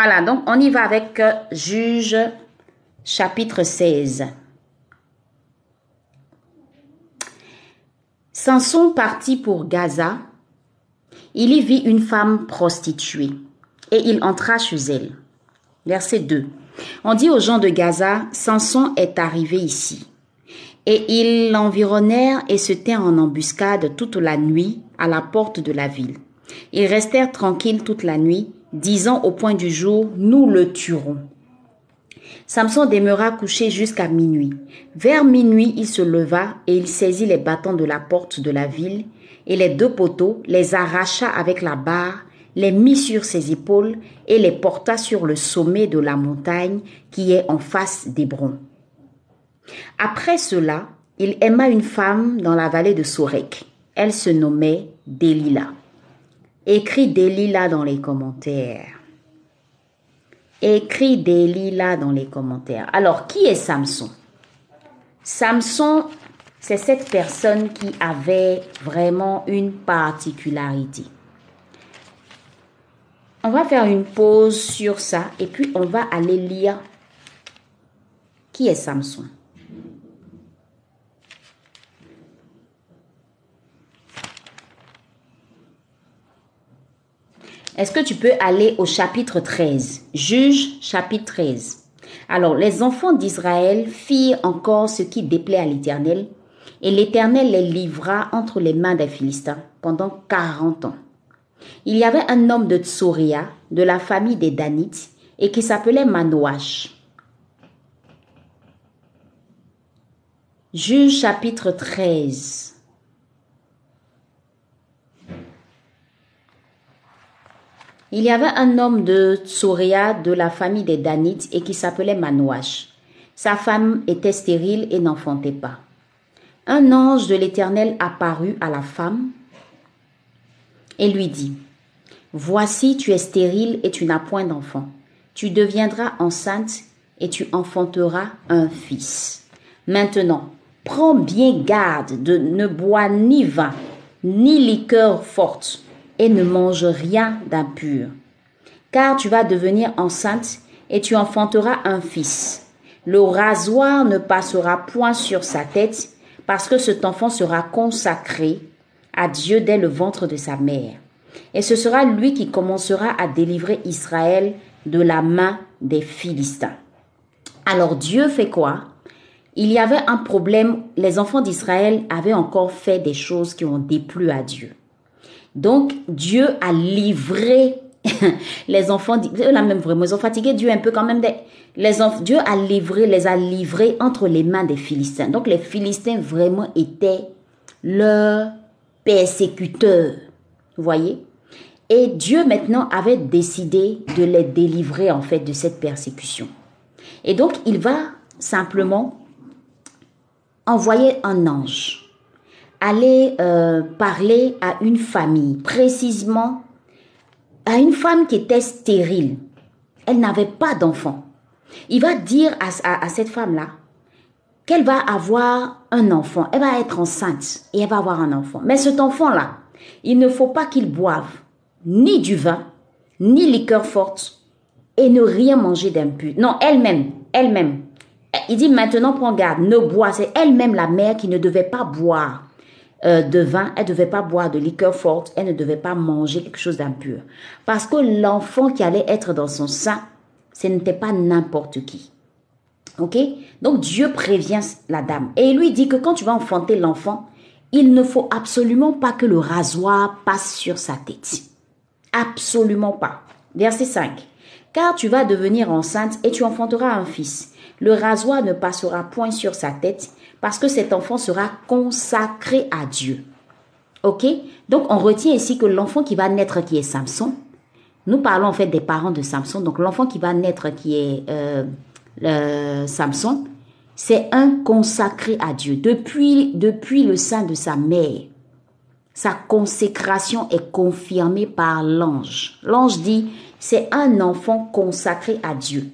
Voilà, donc on y va avec euh, Juge chapitre 16. Samson partit pour Gaza. Il y vit une femme prostituée et il entra chez elle. Verset 2. On dit aux gens de Gaza, Samson est arrivé ici. Et ils l'environnèrent et se tinrent en embuscade toute la nuit à la porte de la ville. Ils restèrent tranquilles toute la nuit, disant au point du jour, nous le tuerons. Samson demeura couché jusqu'à minuit. Vers minuit, il se leva et il saisit les bâtons de la porte de la ville et les deux poteaux, les arracha avec la barre, les mit sur ses épaules et les porta sur le sommet de la montagne qui est en face d'Hébron. Après cela, il aima une femme dans la vallée de Sorek. Elle se nommait Delilah. Écris Delilah dans les commentaires. Écris Delilah dans les commentaires. Alors, qui est Samson? Samson, c'est cette personne qui avait vraiment une particularité. On va faire une pause sur ça et puis on va aller lire qui est Samson. Est-ce que tu peux aller au chapitre 13 Juge chapitre 13. Alors, les enfants d'Israël firent encore ce qui déplaît à l'Éternel, et l'Éternel les livra entre les mains des Philistins pendant quarante ans. Il y avait un homme de Tsoria, de la famille des Danites, et qui s'appelait Manoach. Juge chapitre 13. Il y avait un homme de Tsoria de la famille des Danites et qui s'appelait Manouach. Sa femme était stérile et n'enfantait pas. Un ange de l'Éternel apparut à la femme et lui dit, Voici, tu es stérile et tu n'as point d'enfant. Tu deviendras enceinte et tu enfanteras un fils. Maintenant, prends bien garde de ne boire ni vin, ni liqueur forte et ne mange rien d'impur. Car tu vas devenir enceinte et tu enfanteras un fils. Le rasoir ne passera point sur sa tête parce que cet enfant sera consacré à Dieu dès le ventre de sa mère. Et ce sera lui qui commencera à délivrer Israël de la main des Philistins. Alors Dieu fait quoi? Il y avait un problème, les enfants d'Israël avaient encore fait des choses qui ont déplu à Dieu. Donc, Dieu a livré les enfants, même ils ont fatigué Dieu un peu quand même. les enfants, Dieu a livré, les a livrés entre les mains des Philistins. Donc, les Philistins vraiment étaient leurs persécuteurs. Vous voyez? Et Dieu maintenant avait décidé de les délivrer en fait de cette persécution. Et donc, il va simplement envoyer un ange aller euh, parler à une famille, précisément à une femme qui était stérile. Elle n'avait pas d'enfant. Il va dire à, à cette femme-là qu'elle va avoir un enfant. Elle va être enceinte et elle va avoir un enfant. Mais cet enfant-là, il ne faut pas qu'il boive ni du vin, ni liqueur forte et ne rien manger d'impur. Non, elle-même, elle-même. Il dit maintenant prends garde, ne bois. C'est elle-même la mère qui ne devait pas boire euh, de vin, elle ne devait pas boire de liqueur forte, elle ne devait pas manger quelque chose d'impur. Parce que l'enfant qui allait être dans son sein, ce n'était pas n'importe qui. Ok? Donc Dieu prévient la dame. Et il lui dit que quand tu vas enfanter l'enfant, il ne faut absolument pas que le rasoir passe sur sa tête. Absolument pas. Verset 5. Car tu vas devenir enceinte et tu enfanteras un fils. Le rasoir ne passera point sur sa tête parce que cet enfant sera consacré à Dieu. Ok? Donc on retient ici que l'enfant qui va naître qui est Samson, nous parlons en fait des parents de Samson, donc l'enfant qui va naître qui est euh, Samson, c'est un consacré à Dieu depuis, depuis le sein de sa mère. Sa consécration est confirmée par l'ange. L'ange dit, c'est un enfant consacré à Dieu.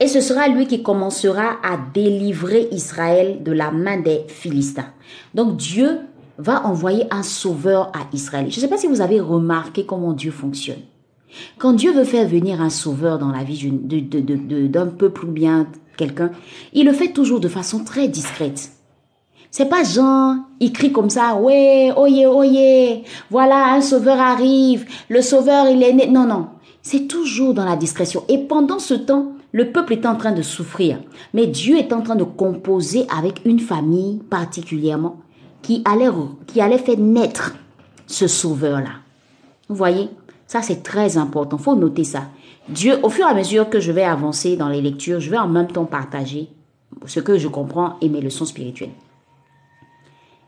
Et ce sera lui qui commencera à délivrer Israël de la main des Philistins. Donc Dieu va envoyer un sauveur à Israël. Je ne sais pas si vous avez remarqué comment Dieu fonctionne. Quand Dieu veut faire venir un sauveur dans la vie d'un peuple ou bien quelqu'un, il le fait toujours de façon très discrète. C'est pas Jean, il crie comme ça, ouais, oye, oye, voilà, un sauveur arrive, le sauveur, il est né. Non, non, c'est toujours dans la discrétion. Et pendant ce temps, le peuple est en train de souffrir. Mais Dieu est en train de composer avec une famille particulièrement qui allait, qui allait faire naître ce sauveur-là. Vous voyez Ça, c'est très important. faut noter ça. Dieu, au fur et à mesure que je vais avancer dans les lectures, je vais en même temps partager ce que je comprends et mes leçons spirituelles.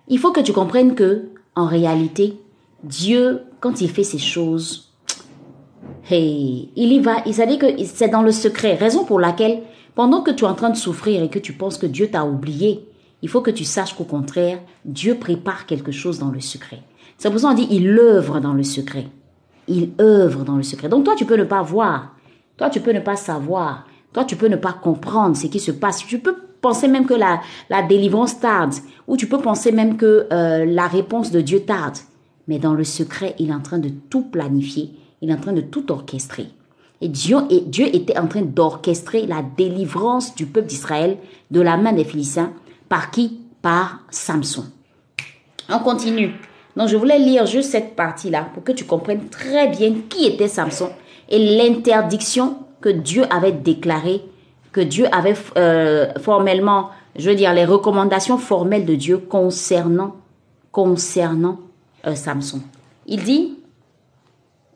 Il faut que tu comprennes que, en réalité, Dieu, quand il fait ces choses, il y va. Il s'est que c'est dans le secret. Raison pour laquelle, pendant que tu es en train de souffrir et que tu penses que Dieu t'a oublié, il faut que tu saches qu'au contraire, Dieu prépare quelque chose dans le secret. C'est pour ça qu'on dit il œuvre dans le secret. Il œuvre dans le secret. Donc toi, tu peux ne pas voir. Toi, tu peux ne pas savoir. Toi, tu peux ne pas comprendre ce qui se passe. Tu peux penser même que la, la délivrance tarde, ou tu peux penser même que euh, la réponse de Dieu tarde. Mais dans le secret, il est en train de tout planifier, il est en train de tout orchestrer. Et Dieu, était en train d'orchestrer la délivrance du peuple d'Israël de la main des Philistins. Par qui? Par Samson. On continue. Donc je voulais lire juste cette partie-là pour que tu comprennes très bien qui était Samson et l'interdiction que Dieu avait déclarée que Dieu avait euh, formellement, je veux dire, les recommandations formelles de Dieu concernant, concernant euh, Samson. Il dit,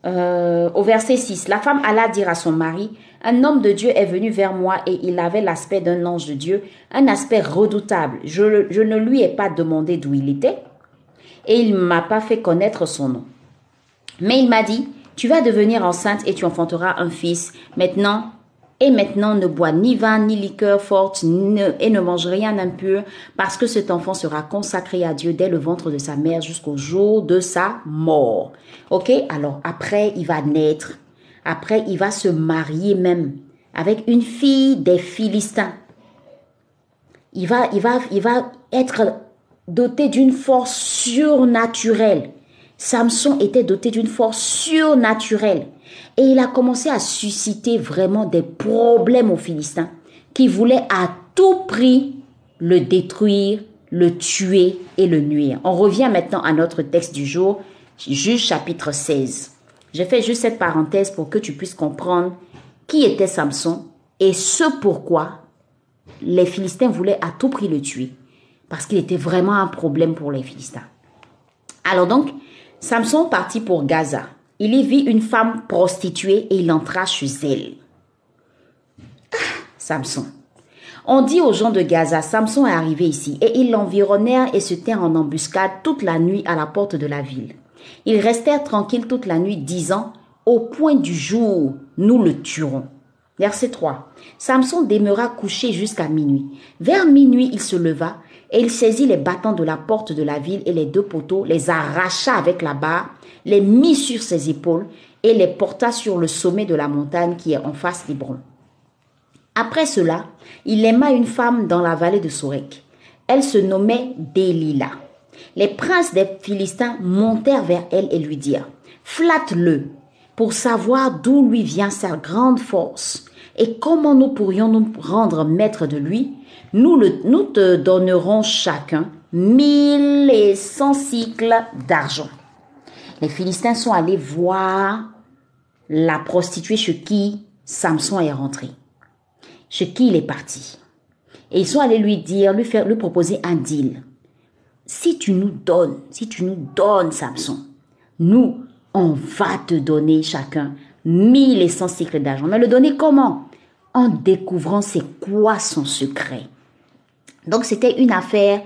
euh, au verset 6, la femme alla dire à son mari, un homme de Dieu est venu vers moi et il avait l'aspect d'un ange de Dieu, un aspect redoutable. Je, je ne lui ai pas demandé d'où il était et il ne m'a pas fait connaître son nom. Mais il m'a dit, tu vas devenir enceinte et tu enfanteras un fils. Maintenant, et maintenant ne bois ni vin ni liqueur forte et ne mange rien d'impur parce que cet enfant sera consacré à Dieu dès le ventre de sa mère jusqu'au jour de sa mort. Ok? Alors après, il va naître. Après, il va se marier même avec une fille des Philistins. Il va, il il va être doté d'une force surnaturelle. Samson était doté d'une force surnaturelle. Et il a commencé à susciter vraiment des problèmes aux Philistins qui voulaient à tout prix le détruire, le tuer et le nuire. On revient maintenant à notre texte du jour, Juge chapitre 16. Je fais juste cette parenthèse pour que tu puisses comprendre qui était Samson et ce pourquoi les Philistins voulaient à tout prix le tuer. Parce qu'il était vraiment un problème pour les Philistins. Alors donc, Samson partit pour Gaza il y vit une femme prostituée et il entra chez elle. Ah, Samson. On dit aux gens de Gaza, Samson est arrivé ici, et ils l'environnèrent et se tinrent en embuscade toute la nuit à la porte de la ville. Ils restèrent tranquilles toute la nuit, disant, Au point du jour, nous le tuerons. Verset 3. Samson demeura couché jusqu'à minuit. Vers minuit, il se leva, et il saisit les battants de la porte de la ville et les deux poteaux, les arracha avec la barre, les mit sur ses épaules et les porta sur le sommet de la montagne qui est en face d'Hébron. Après cela, il aima une femme dans la vallée de Sorek. Elle se nommait Delilah. Les princes des Philistins montèrent vers elle et lui dirent, Flatte-le pour savoir d'où lui vient sa grande force et comment nous pourrions nous rendre maîtres de lui. Nous te donnerons chacun mille et cent cycles d'argent les Philistins sont allés voir la prostituée chez qui Samson est rentré, chez qui il est parti. Et ils sont allés lui dire, lui faire, lui proposer un deal. Si tu nous donnes, si tu nous donnes Samson, nous, on va te donner chacun mille et cent cycles d'argent. Mais le donner comment? En découvrant c'est quoi son secret. Donc c'était une affaire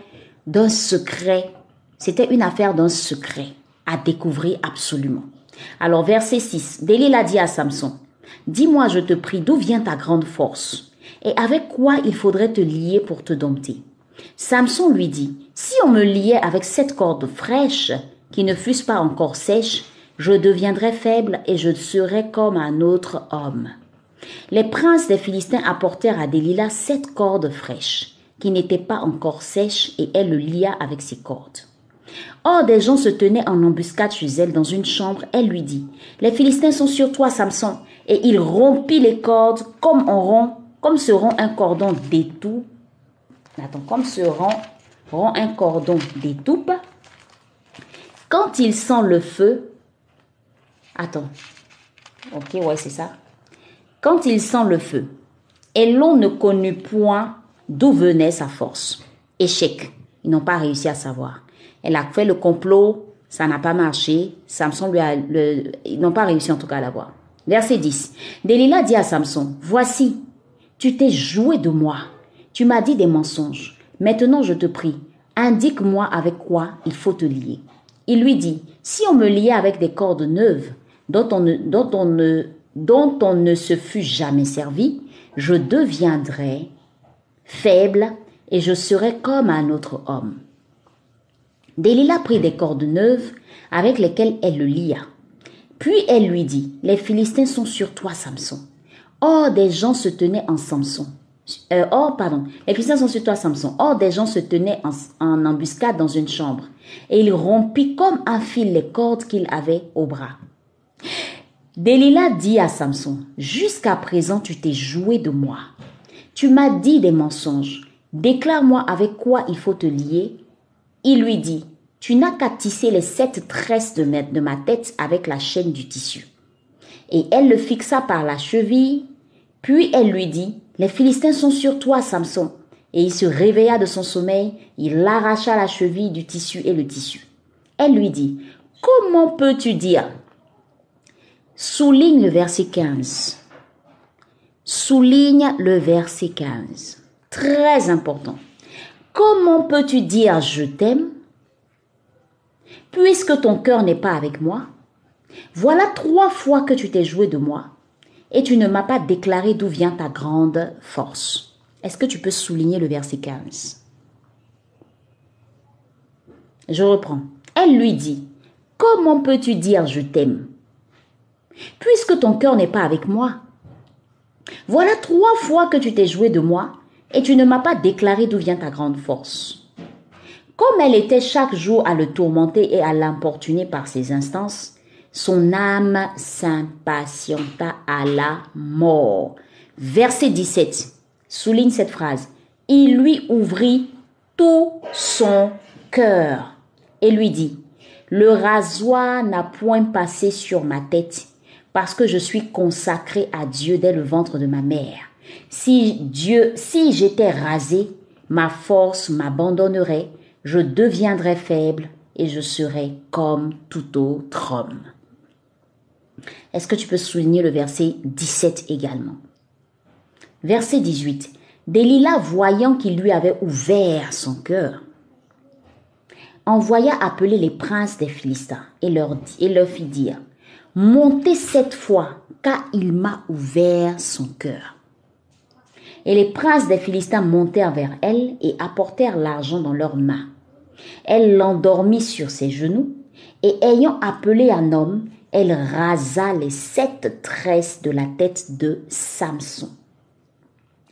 d'un secret. C'était une affaire d'un secret à découvrir absolument. Alors verset 6, Delilah dit à Samson, Dis-moi, je te prie, d'où vient ta grande force? Et avec quoi il faudrait te lier pour te dompter? Samson lui dit, Si on me liait avec cette corde fraîche, qui ne fussent pas encore sèches, je deviendrais faible et je serais comme un autre homme. Les princes des Philistins apportèrent à Delilah sept cordes fraîches, qui n'étaient pas encore sèches, et elle le lia avec ses cordes. Or, des gens se tenaient en embuscade chez elle dans une chambre. Elle lui dit, les Philistins sont sur toi, Samson. Et il rompit les cordes comme on rompt, comme se rompt un cordon d'étoupe. Attends, comme se rompt, un cordon d'étoupe. Quand il sent le feu, attends, ok, ouais, c'est ça. Quand il sent le feu, et l'on ne connut point d'où venait sa force. Échec. Ils n'ont pas réussi à savoir. Elle a fait le complot, ça n'a pas marché. Samson lui a, le, ils n'ont pas réussi en tout cas à l'avoir. Verset 10. Delilah dit à Samson, voici, tu t'es joué de moi. Tu m'as dit des mensonges. Maintenant, je te prie, indique-moi avec quoi il faut te lier. Il lui dit, si on me liait avec des cordes neuves, dont on ne, dont on ne, dont on ne se fût jamais servi, je deviendrais faible et je serais comme un autre homme. Delilah prit des cordes neuves avec lesquelles elle le lia. Puis elle lui dit, les Philistins sont sur toi, Samson. Or, des gens se tenaient en Samson. Euh, or, pardon, les Philistins sont sur toi, Samson. Or, des gens se tenaient en, en embuscade dans une chambre. Et il rompit comme un fil les cordes qu'il avait au bras. Delilah dit à Samson, Jusqu'à présent tu t'es joué de moi. Tu m'as dit des mensonges. Déclare-moi avec quoi il faut te lier. Il lui dit, Tu n'as qu'à tisser les sept tresses de ma tête avec la chaîne du tissu. Et elle le fixa par la cheville. Puis elle lui dit, Les Philistins sont sur toi, Samson. Et il se réveilla de son sommeil, il arracha la cheville du tissu et le tissu. Elle lui dit, Comment peux-tu dire? Souligne le verset 15. Souligne le verset 15. Très important. Comment peux-tu dire je t'aime puisque ton cœur n'est pas avec moi? Voilà trois fois que tu t'es joué de moi et tu ne m'as pas déclaré d'où vient ta grande force. Est-ce que tu peux souligner le verset 15 Je reprends. Elle lui dit, Comment peux-tu dire je t'aime puisque ton cœur n'est pas avec moi? Voilà trois fois que tu t'es joué de moi et tu ne m'as pas déclaré d'où vient ta grande force. Comme elle était chaque jour à le tourmenter et à l'importuner par ses instances, son âme s'impatienta à la mort. Verset 17. Souligne cette phrase. Il lui ouvrit tout son cœur et lui dit, le rasoir n'a point passé sur ma tête parce que je suis consacré à Dieu dès le ventre de ma mère. Si Dieu, si j'étais rasé, ma force m'abandonnerait, je deviendrais faible et je serais comme tout autre homme. Est-ce que tu peux souligner le verset 17 également? Verset 18. Delilah, voyant qu'il lui avait ouvert son cœur, envoya appeler les princes des Philistins et leur, et leur fit dire Montez cette fois, car il m'a ouvert son cœur. Et les princes des Philistins montèrent vers elle et apportèrent l'argent dans leurs mains. Elle l'endormit sur ses genoux, et ayant appelé un homme, elle rasa les sept tresses de la tête de Samson.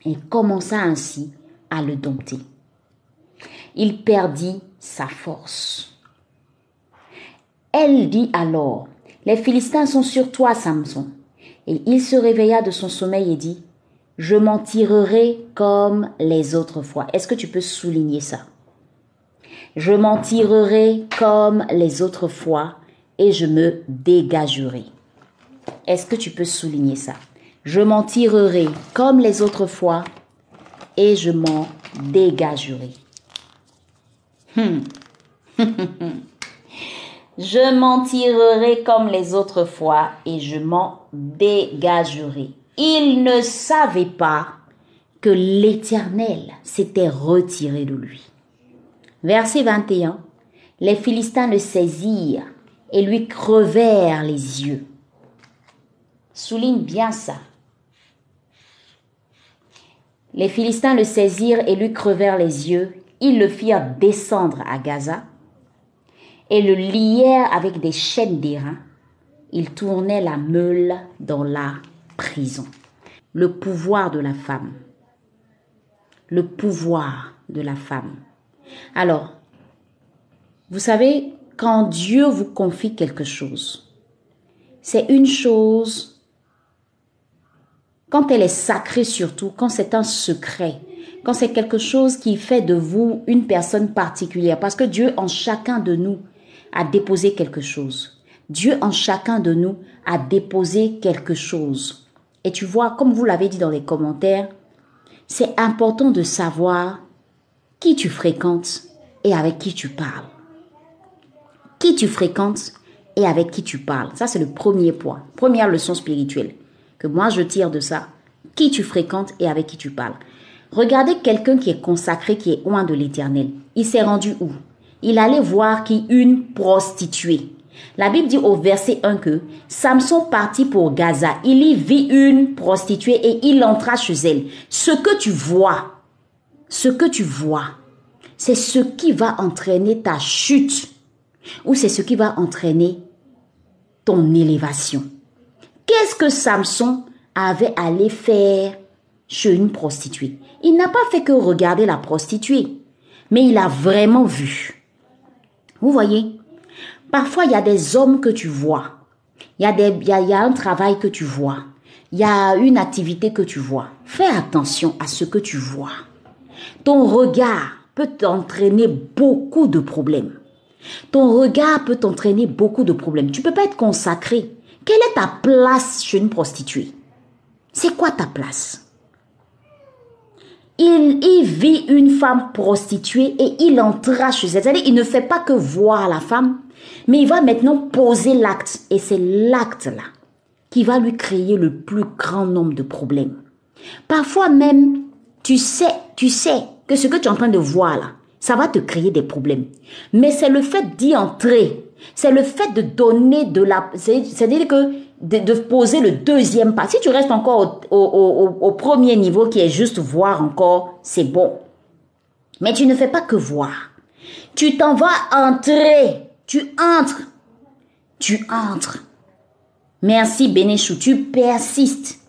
Et commença ainsi à le dompter. Il perdit sa force. Elle dit alors, les Philistins sont sur toi, Samson. Et il se réveilla de son sommeil et dit, Je m'en tirerai comme les autres fois. Est-ce que tu peux souligner ça? Je m'en tirerai comme les autres fois et je me dégagerai. Est-ce que tu peux souligner ça? Je m'en tirerai comme les autres fois et je m'en dégagerai. Hmm. Je m'en tirerai comme les autres fois et je m'en dégagerai. Il ne savait pas que l'Éternel s'était retiré de lui. Verset 21. Les Philistins le saisirent et lui crevèrent les yeux. Souligne bien ça. Les Philistins le saisirent et lui crevèrent les yeux. Ils le firent descendre à Gaza et le lièrent avec des chaînes d'airain. Il tournait la meule dans la prison. Le pouvoir de la femme. Le pouvoir de la femme. Alors, Vous savez, quand Dieu vous confie quelque chose, c'est une chose, quand elle est sacrée surtout, quand c'est un secret, quand c'est quelque chose qui fait de vous une personne particulière, parce que Dieu en chacun de nous a déposé quelque chose. Dieu en chacun de nous a déposé quelque chose. Et tu vois, comme vous l'avez dit dans les commentaires, c'est important de savoir qui tu fréquentes et avec qui tu parles. Qui tu fréquentes et avec qui tu parles. Ça, c'est le premier point. Première leçon spirituelle que moi je tire de ça. Qui tu fréquentes et avec qui tu parles. Regardez quelqu'un qui est consacré, qui est loin de l'éternel. Il s'est rendu où? Il allait voir qui? Une prostituée. La Bible dit au verset 1 que Samson partit pour Gaza. Il y vit une prostituée et il entra chez elle. Ce que tu vois, ce que tu vois, c'est ce qui va entraîner ta chute ou c'est ce qui va entraîner ton élévation. Qu'est-ce que Samson avait allé faire chez une prostituée? Il n'a pas fait que regarder la prostituée, mais il a vraiment vu. Vous voyez Parfois, il y a des hommes que tu vois. Il y, a un travail que tu vois. Il y a une activité que tu vois. Fais attention à ce que tu vois. Ton regard peut t'entraîner beaucoup de problèmes. Ton regard peut t'entraîner beaucoup de problèmes. Tu peux pas être consacré. Quelle est ta place chez une prostituée? C'est quoi ta place? Il vit une femme prostituée et il entra chez elle. C'est-à-dire, il ne fait pas que voir la femme, mais il va maintenant poser l'acte. Et c'est l'acte-là qui va lui créer le plus grand nombre de problèmes. Parfois même, tu sais, tu sais que ce que tu es en train de voir là, ça va te créer des problèmes. Mais c'est le fait d'y entrer, c'est le fait de donner de la... C'est-à-dire que de, poser le deuxième pas. Si tu restes encore au, au, premier niveau qui est juste voir encore, c'est bon. Mais tu ne fais pas que voir. Tu t'en vas entrer. Tu entres. Tu entres. Merci Bénéchou, tu persistes.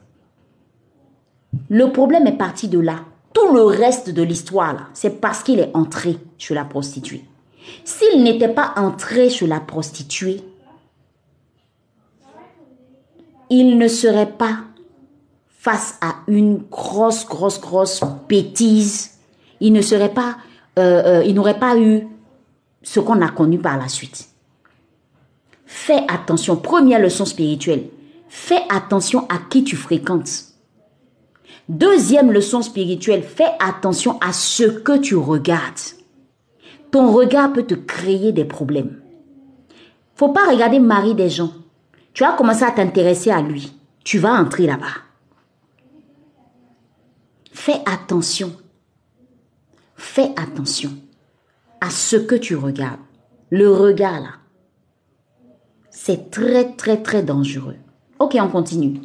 Le problème est parti de là. Tout le reste de l'histoire, c'est parce qu'il est entré chez la prostituée. S'il n'était pas entré chez la prostituée, il ne serait pas face à une grosse, grosse, grosse bêtise. Il ne serait pas, euh, euh, il n'aurait pas eu ce qu'on a connu par la suite. Fais attention. Première leçon spirituelle. Fais attention à qui tu fréquentes. Deuxième leçon spirituelle. Fais attention à ce que tu regardes. Ton regard peut te créer des problèmes. Faut pas regarder Marie des gens. Tu vas commencer à t'intéresser à lui. Tu vas entrer là-bas. Fais attention. Fais attention à ce que tu regardes. Le regard là, c'est très très très dangereux. Ok, on continue.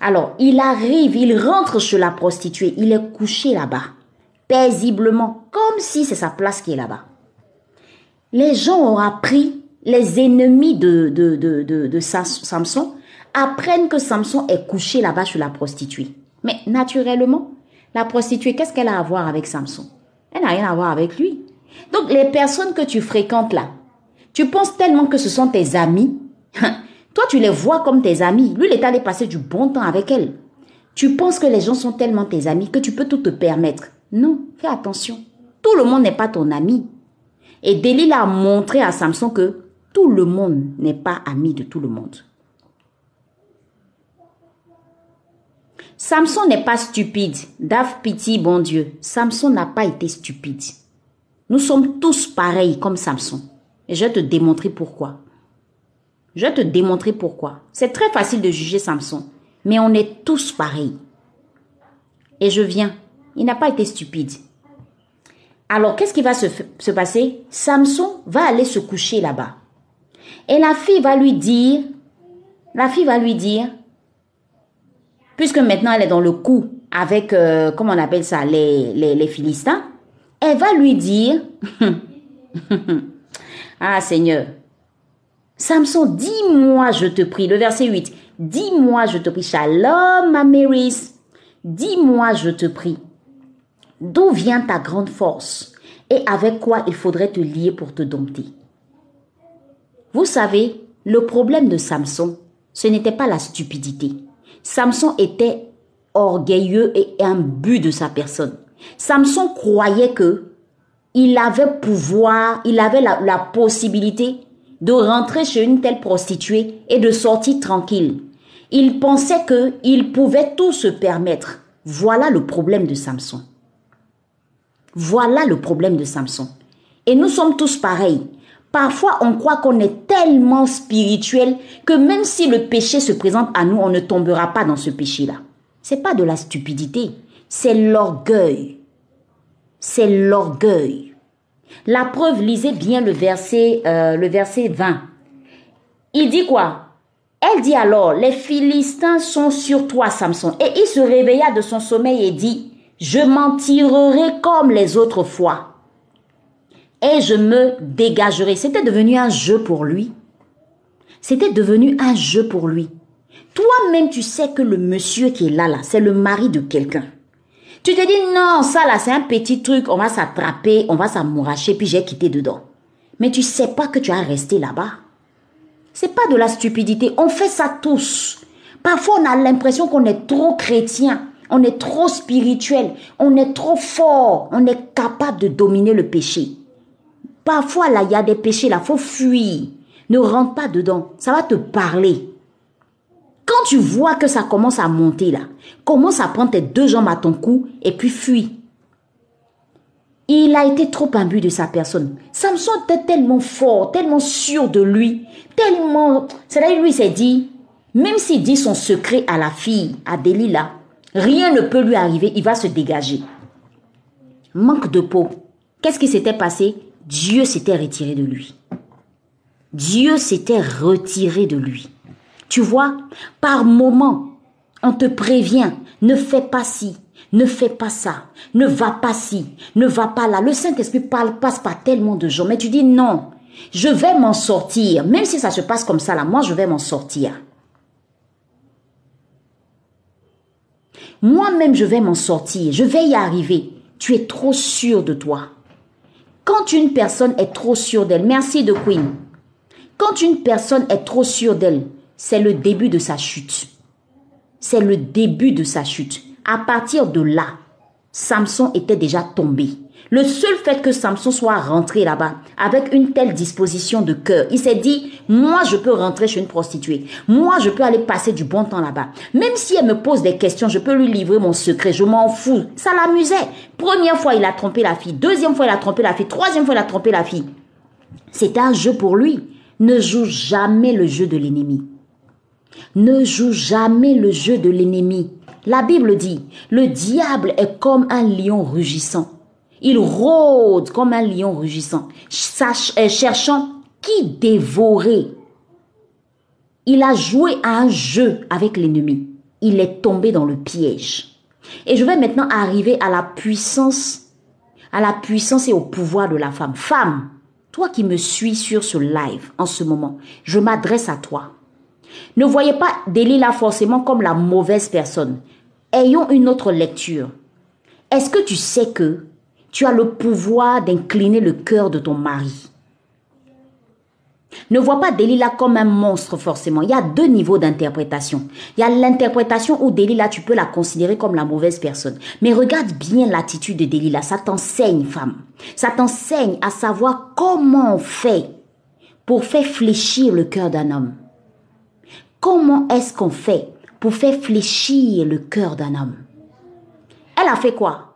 Alors, il arrive, il rentre chez la prostituée, il est couché là-bas, paisiblement, comme si c'est sa place qui est là-bas. Les gens ont appris les ennemis de, de, de, de, Samson apprennent que Samson est couché là-bas chez la prostituée. Mais naturellement, la prostituée, qu'est-ce qu'elle a à voir avec Samson? Elle n'a rien à voir avec lui. Donc les personnes que tu fréquentes là, tu penses tellement que ce sont tes amis. Toi, tu les vois comme tes amis. Lui, il est allé passer du bon temps avec elle. Tu penses que les gens sont tellement tes amis que tu peux tout te permettre. Non, fais attention. Tout le monde n'est pas ton ami. Et Delilah a montré à Samson que tout le monde n'est pas ami de tout le monde. Samson n'est pas stupide. Dave pitié, bon Dieu. Samson n'a pas été stupide. Nous sommes tous pareils comme Samson. Et je vais te démontrer pourquoi. Je vais te démontrer pourquoi. C'est très facile de juger Samson. Mais on est tous pareils. Et je viens. Il n'a pas été stupide. Alors, qu'est-ce qui va se, se passer? Samson va aller se coucher là-bas. Et la fille va lui dire, la fille va lui dire, puisque maintenant elle est dans le coup avec, euh, comment on appelle ça, les, les Philistins, elle va lui dire, ah Seigneur, Samson, dis-moi, je te prie, le verset 8, dis-moi, je te prie, shalom, ma dis-moi, je te prie, d'où vient ta grande force et avec quoi il faudrait te lier pour te dompter? Vous savez, le problème de Samson, ce n'était pas la stupidité. Samson était orgueilleux et imbu de sa personne. Samson croyait que il avait pouvoir, il avait la, possibilité de rentrer chez une telle prostituée et de sortir tranquille. Il pensait qu'il pouvait tout se permettre. Voilà le problème de Samson. Voilà le problème de Samson. Et nous sommes tous pareils. Parfois, on croit qu'on est tellement spirituel que même si le péché se présente à nous, on ne tombera pas dans ce péché-là. C'est pas de la stupidité, c'est l'orgueil. C'est l'orgueil. La preuve, lisez bien le verset, euh, le verset 20. Il dit quoi? Elle dit alors, les Philistins sont sur toi, Samson. Et il se réveilla de son sommeil et dit, je m'en tirerai comme les autres fois et je me dégagerai. C'était devenu un jeu pour lui. C'était devenu un jeu pour lui. Toi-même, tu sais que le monsieur qui est là, là, c'est le mari de quelqu'un. Tu te dis, non, ça là, c'est un petit truc, on va s'attraper, on va s'amouracher, puis j'ai quitté dedans. Mais tu sais pas que tu as resté là-bas. C'est pas de la stupidité, on fait ça tous. Parfois, on a l'impression qu'on est trop chrétien, on est trop spirituel, on est trop fort, on est capable de dominer le péché. Parfois, là, il y a des péchés, là, faut fuir. Ne rentre pas dedans. Ça va te parler. Quand tu vois que ça commence à monter, là, commence à prendre tes deux jambes à ton cou et puis fuis. Il a été trop imbu de sa personne. Samson était tellement fort, tellement sûr de lui, tellement... C'est-à-dire, lui s'est dit, même s'il dit son secret à la fille, à Delilah, rien ne peut lui arriver, il va se dégager. Manque de peau. Qu'est-ce qui s'était passé? Dieu s'était retiré de lui. Dieu s'était retiré de lui. Tu vois, par moment, on te prévient, ne fais pas ci, ne fais pas ça, ne va pas ci, ne va pas là. Le Saint-Esprit parle, passe par tellement de gens, mais tu dis non, je vais m'en sortir. Même si ça se passe comme ça là, moi je vais m'en sortir. Moi-même je vais m'en sortir, je vais y arriver. Tu es trop sûr de toi. Quand une personne est trop sûre d'elle, merci de Queen. Quand une personne est trop sûre d'elle, c'est le début de sa chute. C'est le début de sa chute. À partir de là, Samson était déjà tombé. Le seul fait que Samson soit rentré là-bas avec une telle disposition de cœur, il s'est dit, moi je peux rentrer chez une prostituée, moi je peux aller passer du bon temps là-bas. Même si elle me pose des questions, je peux lui livrer mon secret, je m'en fous. Ça l'amusait. Première fois, il a trompé la fille, deuxième fois, il a trompé la fille, troisième fois, il a trompé la fille. C'était un jeu pour lui. Ne joue jamais le jeu de l'ennemi. Ne joue jamais le jeu de l'ennemi. La Bible dit, le diable est comme un lion rugissant. Il rôde comme un lion rugissant, euh, cherchant qui dévorer. Il a joué à un jeu avec l'ennemi. Il est tombé dans le piège. Et je vais maintenant arriver à la puissance, à la puissance et au pouvoir de la femme. Femme, toi qui me suis sur ce live en ce moment, je m'adresse à toi. Ne voyez pas Delilah forcément comme la mauvaise personne. Ayons une autre lecture. Est-ce que tu sais que tu as le pouvoir d'incliner le cœur de ton mari? Ne vois pas Delilah comme un monstre forcément. Il y a deux niveaux d'interprétation. Il y a l'interprétation où Delilah, tu peux la considérer comme la mauvaise personne. Mais regarde bien l'attitude de Delilah. Ça t'enseigne, femme. Ça t'enseigne à savoir comment on fait pour faire fléchir le cœur d'un homme. Comment est-ce qu'on fait pour faire fléchir le cœur d'un homme? Elle a fait quoi?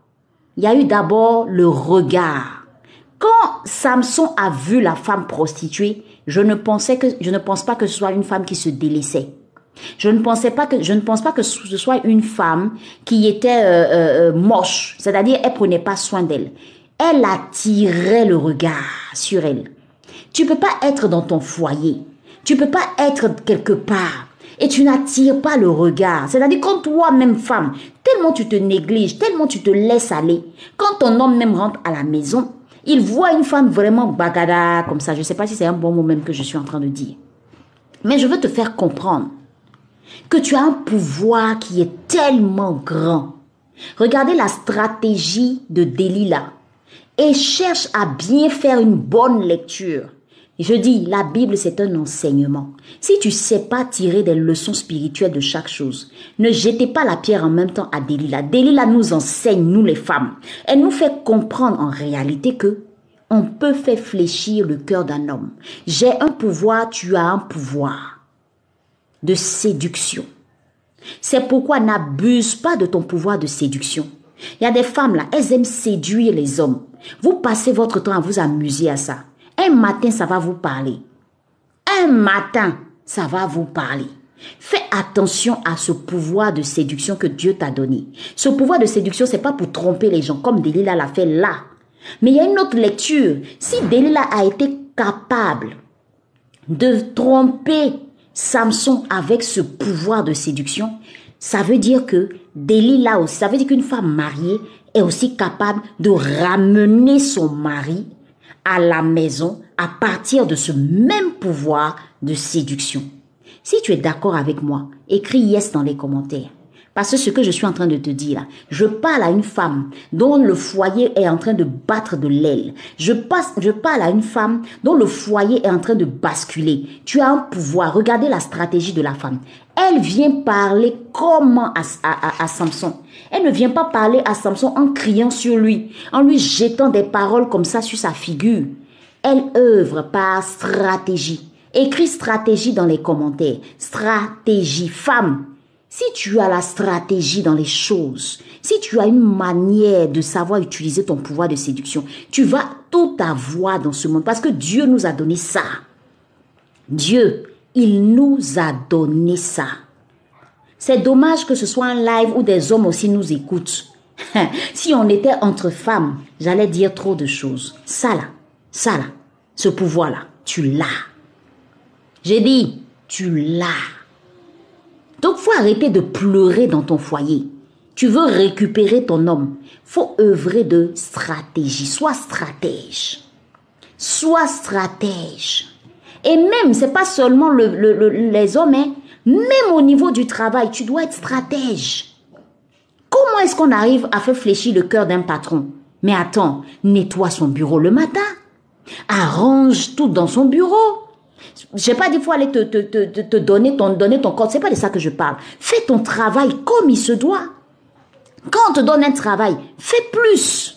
Il y a eu d'abord le regard. Quand Samson a vu la femme prostituée, je ne pensais que je ne pense pas que ce soit une femme qui se délaissait. Je ne pensais pas que je ne pense pas que ce soit une femme qui était euh, euh, euh, moche, c'est-à-dire elle prenait pas soin d'elle. Elle attirait le regard sur elle. Tu peux pas être dans ton foyer. Tu peux pas être quelque part et tu n'attires pas le regard. C'est-à-dire quand toi-même femme, tellement tu te négliges, tellement tu te laisses aller, quand ton homme même rentre à la maison, il voit une femme vraiment bagada comme ça. Je ne sais pas si c'est un bon mot même que je suis en train de dire. Mais je veux te faire comprendre que tu as un pouvoir qui est tellement grand. Regardez la stratégie de Delilah et cherche à bien faire une bonne lecture. Je dis, la Bible, c'est un enseignement. Si tu sais pas tirer des leçons spirituelles de chaque chose, ne jetez pas la pierre en même temps à Delilah. Delilah nous enseigne, nous les femmes. Elle nous fait comprendre en réalité que on peut faire fléchir le cœur d'un homme. J'ai un pouvoir, tu as un pouvoir de séduction. C'est pourquoi n'abuse pas de ton pouvoir de séduction. Il y a des femmes là, elles aiment séduire les hommes. Vous passez votre temps à vous amuser à ça. Un matin, ça va vous parler. Un matin, ça va vous parler. Fais attention à ce pouvoir de séduction que Dieu t'a donné. Ce pouvoir de séduction, c'est pas pour tromper les gens, comme Delilah l'a fait là. Mais il y a une autre lecture. Si Delilah a été capable de tromper Samson avec ce pouvoir de séduction, ça veut dire que Delilah aussi, ça veut dire qu'une femme mariée est aussi capable de ramener son mari à la maison à partir de ce même pouvoir de séduction. Si tu es d'accord avec moi, écris yes dans les commentaires. Parce que ce que je suis en train de te dire là, je parle à une femme dont le foyer est en train de battre de l'aile. Je, passe, je parle à une femme dont le foyer est en train de basculer. Tu as un pouvoir. Regardez la stratégie de la femme. Elle vient parler comment à, à, à, Samson. Elle ne vient pas parler à Samson en criant sur lui, en lui jetant des paroles comme ça sur sa figure. Elle œuvre par stratégie. Écris stratégie dans les commentaires. Stratégie. Femme, si tu as la stratégie dans les choses, si tu as une manière de savoir utiliser ton pouvoir de séduction, tu vas tout avoir dans ce monde parce que Dieu nous a donné ça. Dieu, il nous a donné ça. C'est dommage que ce soit un live où des hommes aussi nous écoutent. si on était entre femmes, j'allais dire trop de choses. Ça là, ça là, ce pouvoir-là, tu l'as. J'ai dit, tu l'as. Donc, faut arrêter de pleurer dans ton foyer. Tu veux récupérer ton homme. Faut œuvrer de stratégie. Sois stratège. Sois stratège. Et même, c'est pas seulement les hommes, hein. même au niveau du travail, tu dois être stratège. Comment est-ce qu'on arrive à faire fléchir le cœur d'un patron? Mais attends, nettoie son bureau le matin. Arrange tout dans son bureau. Je n'ai pas dit faut aller te, te, te, te, donner ton, donner ton corps. C'est pas de ça que je parle. Fais ton travail comme il se doit. Quand on te donne un travail, fais plus.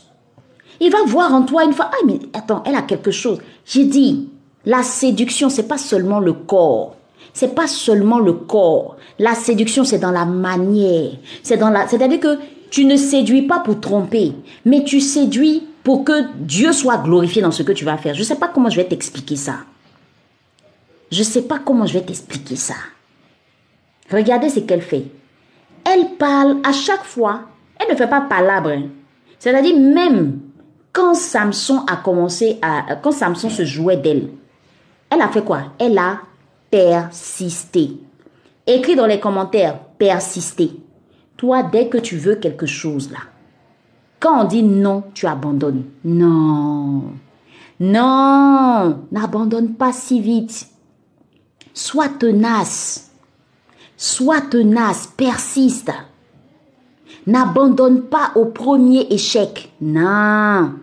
Il va voir en toi une fois, ah mais attends, elle a quelque chose. J'ai dit, la séduction, c'est pas seulement le corps. C'est pas seulement le corps. La séduction, c'est dans la manière. C'est dans la, c'est-à-dire que tu ne séduis pas pour tromper, mais tu séduis pour que Dieu soit glorifié dans ce que tu vas faire. Je ne sais pas comment je vais t'expliquer ça. Je ne sais pas comment je vais t'expliquer ça. Regardez ce qu'elle fait. Elle parle à chaque fois. Elle ne fait pas palabre. Hein. C'est-à-dire même quand Samson a commencé à... Quand Samson se jouait d'elle, elle a fait quoi? Elle a persisté. Écris dans les commentaires, persister. Toi, dès que tu veux quelque chose là, quand on dit non, tu abandonnes. Non. Non, n'abandonne pas si vite. Sois tenace. Sois tenace, persiste. N'abandonne pas au premier échec. Non.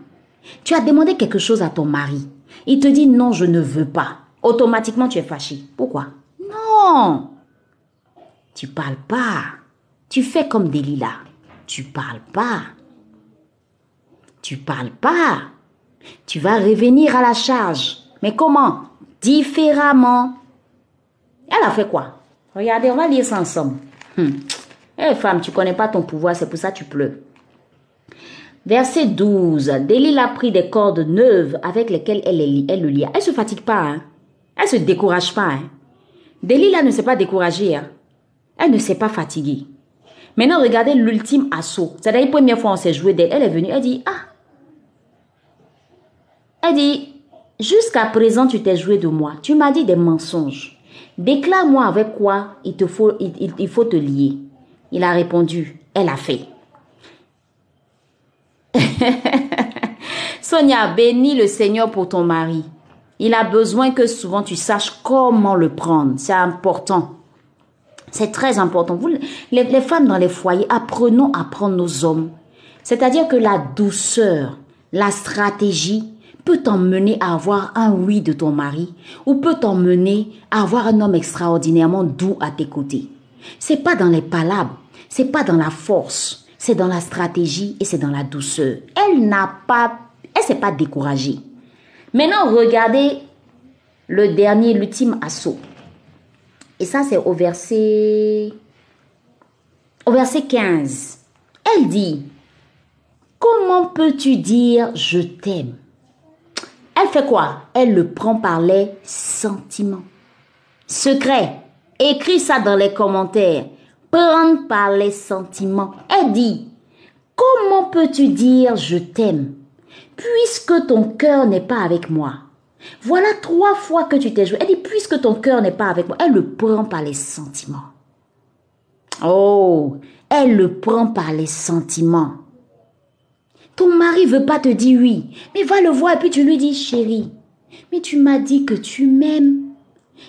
Tu as demandé quelque chose à ton mari. Il te dit non, je ne veux pas. Automatiquement, tu es fâché. Pourquoi? Non. Tu parles pas. Tu fais comme Delilah. Tu parles pas. Tu parles pas. Tu vas revenir à la charge. Mais comment? Différemment. Elle a fait quoi? Regardez, on va lire ça ensemble. Hum. Eh femme, tu connais pas ton pouvoir, c'est pour ça que tu pleures. Verset 12. Delilah pris des cordes neuves avec lesquelles elle, elle le lia. Elle se fatigue pas. Hein? Elle se décourage pas. Hein? Delilah ne s'est pas découragée. Hein? Elle ne s'est pas fatiguée. Maintenant, regardez l'ultime assaut. C'est la première fois on s'est joué d'elle. Elle est venue. Elle dit, ah. Elle dit, jusqu'à présent, tu t'es joué de moi. Tu m'as dit des mensonges. Déclare-moi avec quoi il, te faut, il, faut te lier. Il a répondu, elle a fait. Sonia, bénis le Seigneur pour ton mari. Il a besoin que souvent tu saches comment le prendre. C'est important. C'est très important. Vous, les, les, femmes dans les foyers, apprenons à prendre nos hommes. C'est-à-dire que la douceur, la stratégie peut t'emmener à avoir un oui de ton mari ou peut t'emmener à avoir un homme extraordinairement doux à tes côtés. C'est pas dans les palabres, c'est pas dans la force, c'est dans la stratégie et c'est dans la douceur. Elle n'a pas, elle s'est pas découragée. Maintenant, regardez le dernier, l'ultime assaut. Et ça, c'est au verset, au verset 15. Elle dit, comment peux-tu dire je t'aime? Fait quoi? Elle le prend par les sentiments. Secret. Écris ça dans les commentaires. Prendre par les sentiments. Elle dit, comment peux-tu dire je t'aime? Puisque ton cœur n'est pas avec moi voilà trois fois que tu t'es joué. Elle dit, puisque ton cœur n'est pas avec moi, elle le prend par les sentiments. Oh, elle le prend par les sentiments. Ton mari veut pas te dire oui, mais va le voir et puis tu lui dis, chérie, mais tu m'as dit que tu m'aimes.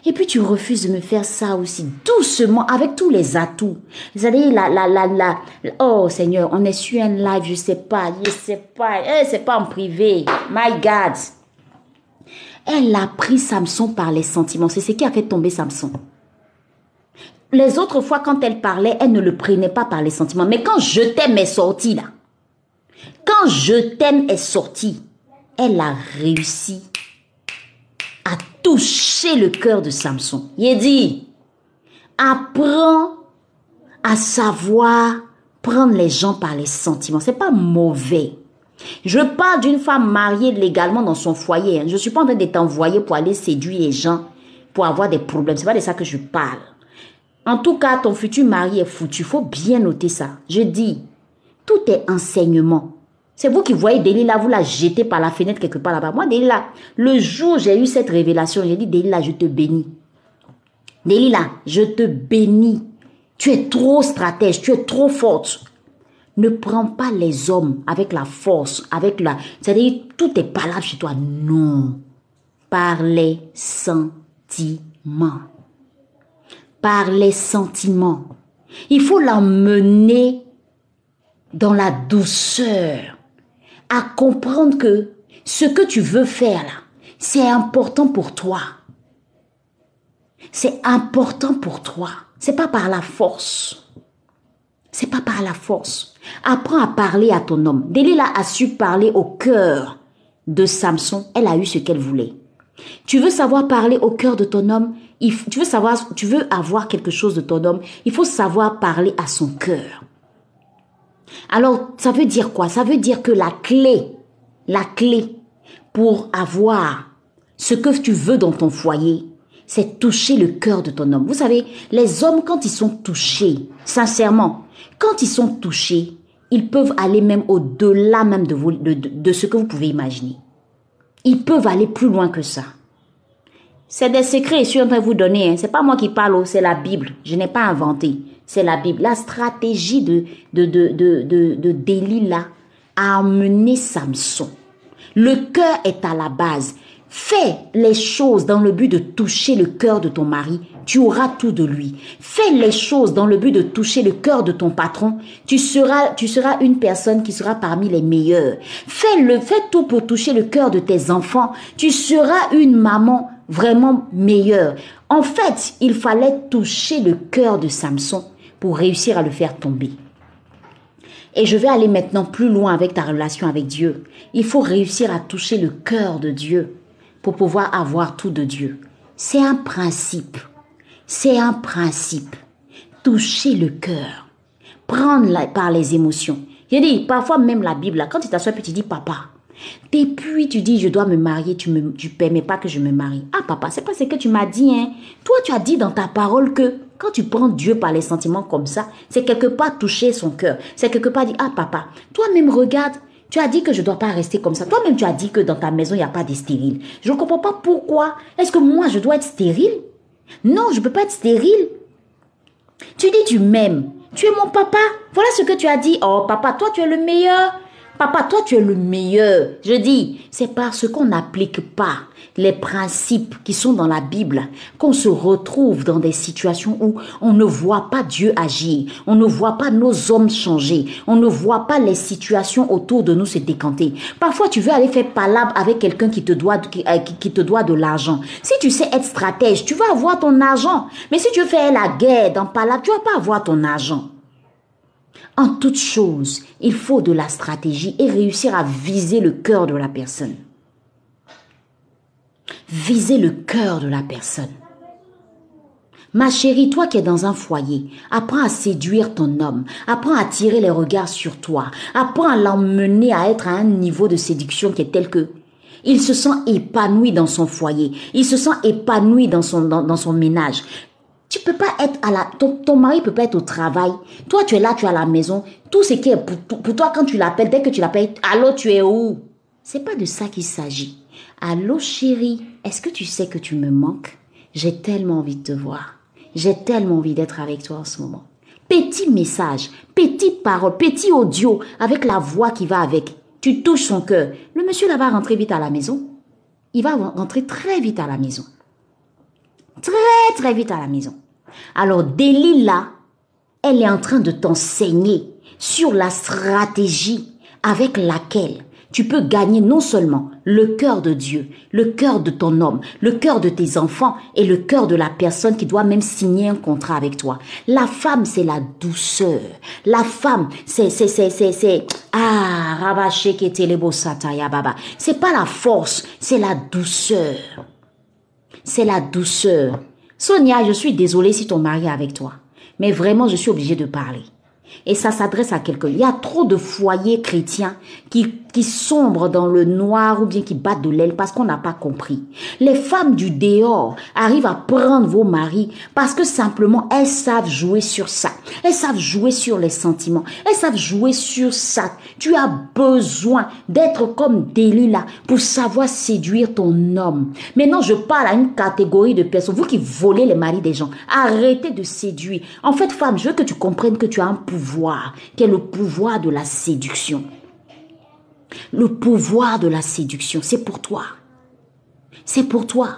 Et puis tu refuses de me faire ça aussi doucement avec tous les atouts. Vous allez la la la la oh Seigneur, on est sur un live, je sais pas, je sais pas, eh, c'est pas en privé. My God. Elle a pris Samson par les sentiments. C'est ce qui a fait tomber Samson. Les autres fois, quand elle parlait, elle ne le prenait pas par les sentiments. Mais quand je t'aime est sorti là, quand je t'aime est sorti, elle a réussi à toucher le cœur de Samson. Il dit, apprends à savoir prendre les gens par les sentiments. C'est pas mauvais. Je parle d'une femme mariée légalement dans son foyer. Hein. Je suis pas en train d'être envoyée pour aller séduire les gens, pour avoir des problèmes. C'est pas de ça que je parle. En tout cas, ton futur mari est foutu. Il faut bien noter ça. Je dis, tout est enseignement. C'est vous qui voyez Delilah, vous la jetez par la fenêtre quelque part là-bas. Moi, Delilah, le jour où j'ai eu cette révélation, j'ai dit, Delilah, je te bénis. Delilah, je te bénis. Tu es trop stratège, tu es trop forte. Ne prends pas les hommes avec la force, avec la... C'est-à-dire, tout est palable chez toi. Non. Par les sentiments. Par les sentiments. Il faut l'emmener dans la douceur. À comprendre que ce que tu veux faire là, c'est important pour toi. C'est important pour toi. C'est pas par la force. C'est pas par la force. Apprends à parler à ton homme. Delilah a su parler au cœur de Samson. Elle a eu ce qu'elle voulait. Tu veux savoir parler au cœur de ton homme? Tu veux savoir, tu veux avoir quelque chose de ton homme? Il faut savoir parler à son cœur. Alors, ça veut dire quoi? Ça veut dire que la clé, la clé pour avoir ce que tu veux dans ton foyer, c'est toucher le cœur de ton homme. Vous savez, les hommes, quand ils sont touchés, sincèrement, quand ils sont touchés, ils peuvent aller même au-delà même de, ce que vous pouvez imaginer. Ils peuvent aller plus loin que ça. C'est des secrets, je suis en train de vous donner. Hein. C'est pas moi qui parle, oh, c'est la Bible. Je n'ai pas inventé. C'est la Bible. La stratégie de, de, de, de, de Delilah a amené Samson. Le cœur est à la base. Fais les choses dans le but de toucher le cœur de ton mari, tu auras tout de lui. Fais les choses dans le but de toucher le cœur de ton patron, tu seras, tu seras une personne qui sera parmi les meilleures. Fais le, fais tout pour toucher le cœur de tes enfants, tu seras une maman vraiment meilleure. En fait, il fallait toucher le cœur de Samson pour réussir à le faire tomber. Et je vais aller maintenant plus loin avec ta relation avec Dieu. Il faut réussir à toucher le cœur de Dieu pour pouvoir avoir tout de Dieu. C'est un principe. C'est un principe. Toucher le cœur. Prendre par les émotions. Je dis, parfois même la Bible, quand tu t'assois et tu dis, papa, depuis tu dis, je dois me marier, tu ne tu permets pas que je me marie. Ah papa, c'est pas ce que tu m'as dit. Hein? Toi, tu as dit dans ta parole que quand tu prends Dieu par les sentiments comme ça, c'est quelque part toucher son cœur. C'est quelque part dire, ah papa, toi-même regarde, tu as dit que je ne dois pas rester comme ça. Toi-même, tu as dit que dans ta maison, il n'y a pas de stérile. Je ne comprends pas pourquoi. Est-ce que moi, je dois être stérile? Non, je ne peux pas être stérile. Tu dis tu m'aimes. Tu es mon papa. Voilà ce que tu as dit. Oh, papa, toi, tu es le meilleur. Papa, toi tu es le meilleur. Je dis, c'est parce qu'on n'applique pas les principes qui sont dans la Bible qu'on se retrouve dans des situations où on ne voit pas Dieu agir, on ne voit pas nos hommes changer, on ne voit pas les situations autour de nous se décanter. Parfois, tu veux aller faire palabre avec quelqu'un qui te doit qui, euh, te doit de l'argent. Si tu sais être stratège, tu vas avoir ton argent. Mais si tu veux faire la guerre dans palabre, tu vas pas avoir ton argent. En toute chose, il faut de la stratégie et réussir à viser le cœur de la personne. Viser le cœur de la personne. Ma chérie, toi qui es dans un foyer, apprends à séduire ton homme, apprends à tirer les regards sur toi, apprends à l'emmener à être à un niveau de séduction qui est tel que il se sent épanoui dans son foyer, il se sent épanoui dans son, dans son ménage. Tu peux pas être à la, ton, ton mari peut pas être au travail. Toi, tu es là, tu es à la maison. Tout ce qui est pour, toi quand tu l'appelles, dès que tu l'appelles, allô, tu es où? C'est pas de ça qu'il s'agit. Allô, chérie, est-ce que tu sais que tu me manques? J'ai tellement envie de te voir. J'ai tellement envie d'être avec toi en ce moment. Petit message, petite parole, petit audio avec la voix qui va avec. Tu touches son cœur. Le monsieur là va rentrer vite à la maison. Il va rentrer très vite à la maison très très vite à la maison. Alors Delilah, elle est en train de t'enseigner sur la stratégie avec laquelle tu peux gagner non seulement le cœur de Dieu, le cœur de ton homme, le cœur de tes enfants et le cœur de la personne qui doit même signer un contrat avec toi. La femme, c'est la douceur. La femme, c'est, c'est, c'est, c'est, c'est, ah, baba. C'est pas la force, c'est la douceur c'est la douceur. Sonia, je suis désolée si ton mari est avec toi, mais vraiment, je suis obligée de parler. Et ça s'adresse à quelqu'un. Il y a trop de foyers chrétiens qui, qui sombrent dans le noir ou bien qui battent de l'aile parce qu'on n'a pas compris. Les femmes du dehors arrivent à prendre vos maris parce que simplement elles savent jouer sur ça. Elles savent jouer sur les sentiments. Elles savent jouer sur ça. Tu as besoin d'être comme Delilah pour savoir séduire ton homme. Maintenant, je parle à une catégorie de personnes. Vous qui volez les maris des gens, arrêtez de séduire. En fait, femme, je veux que tu comprennes que tu as un pouvoir, qui est le pouvoir de la séduction. Le pouvoir de la séduction, c'est pour toi. C'est pour toi.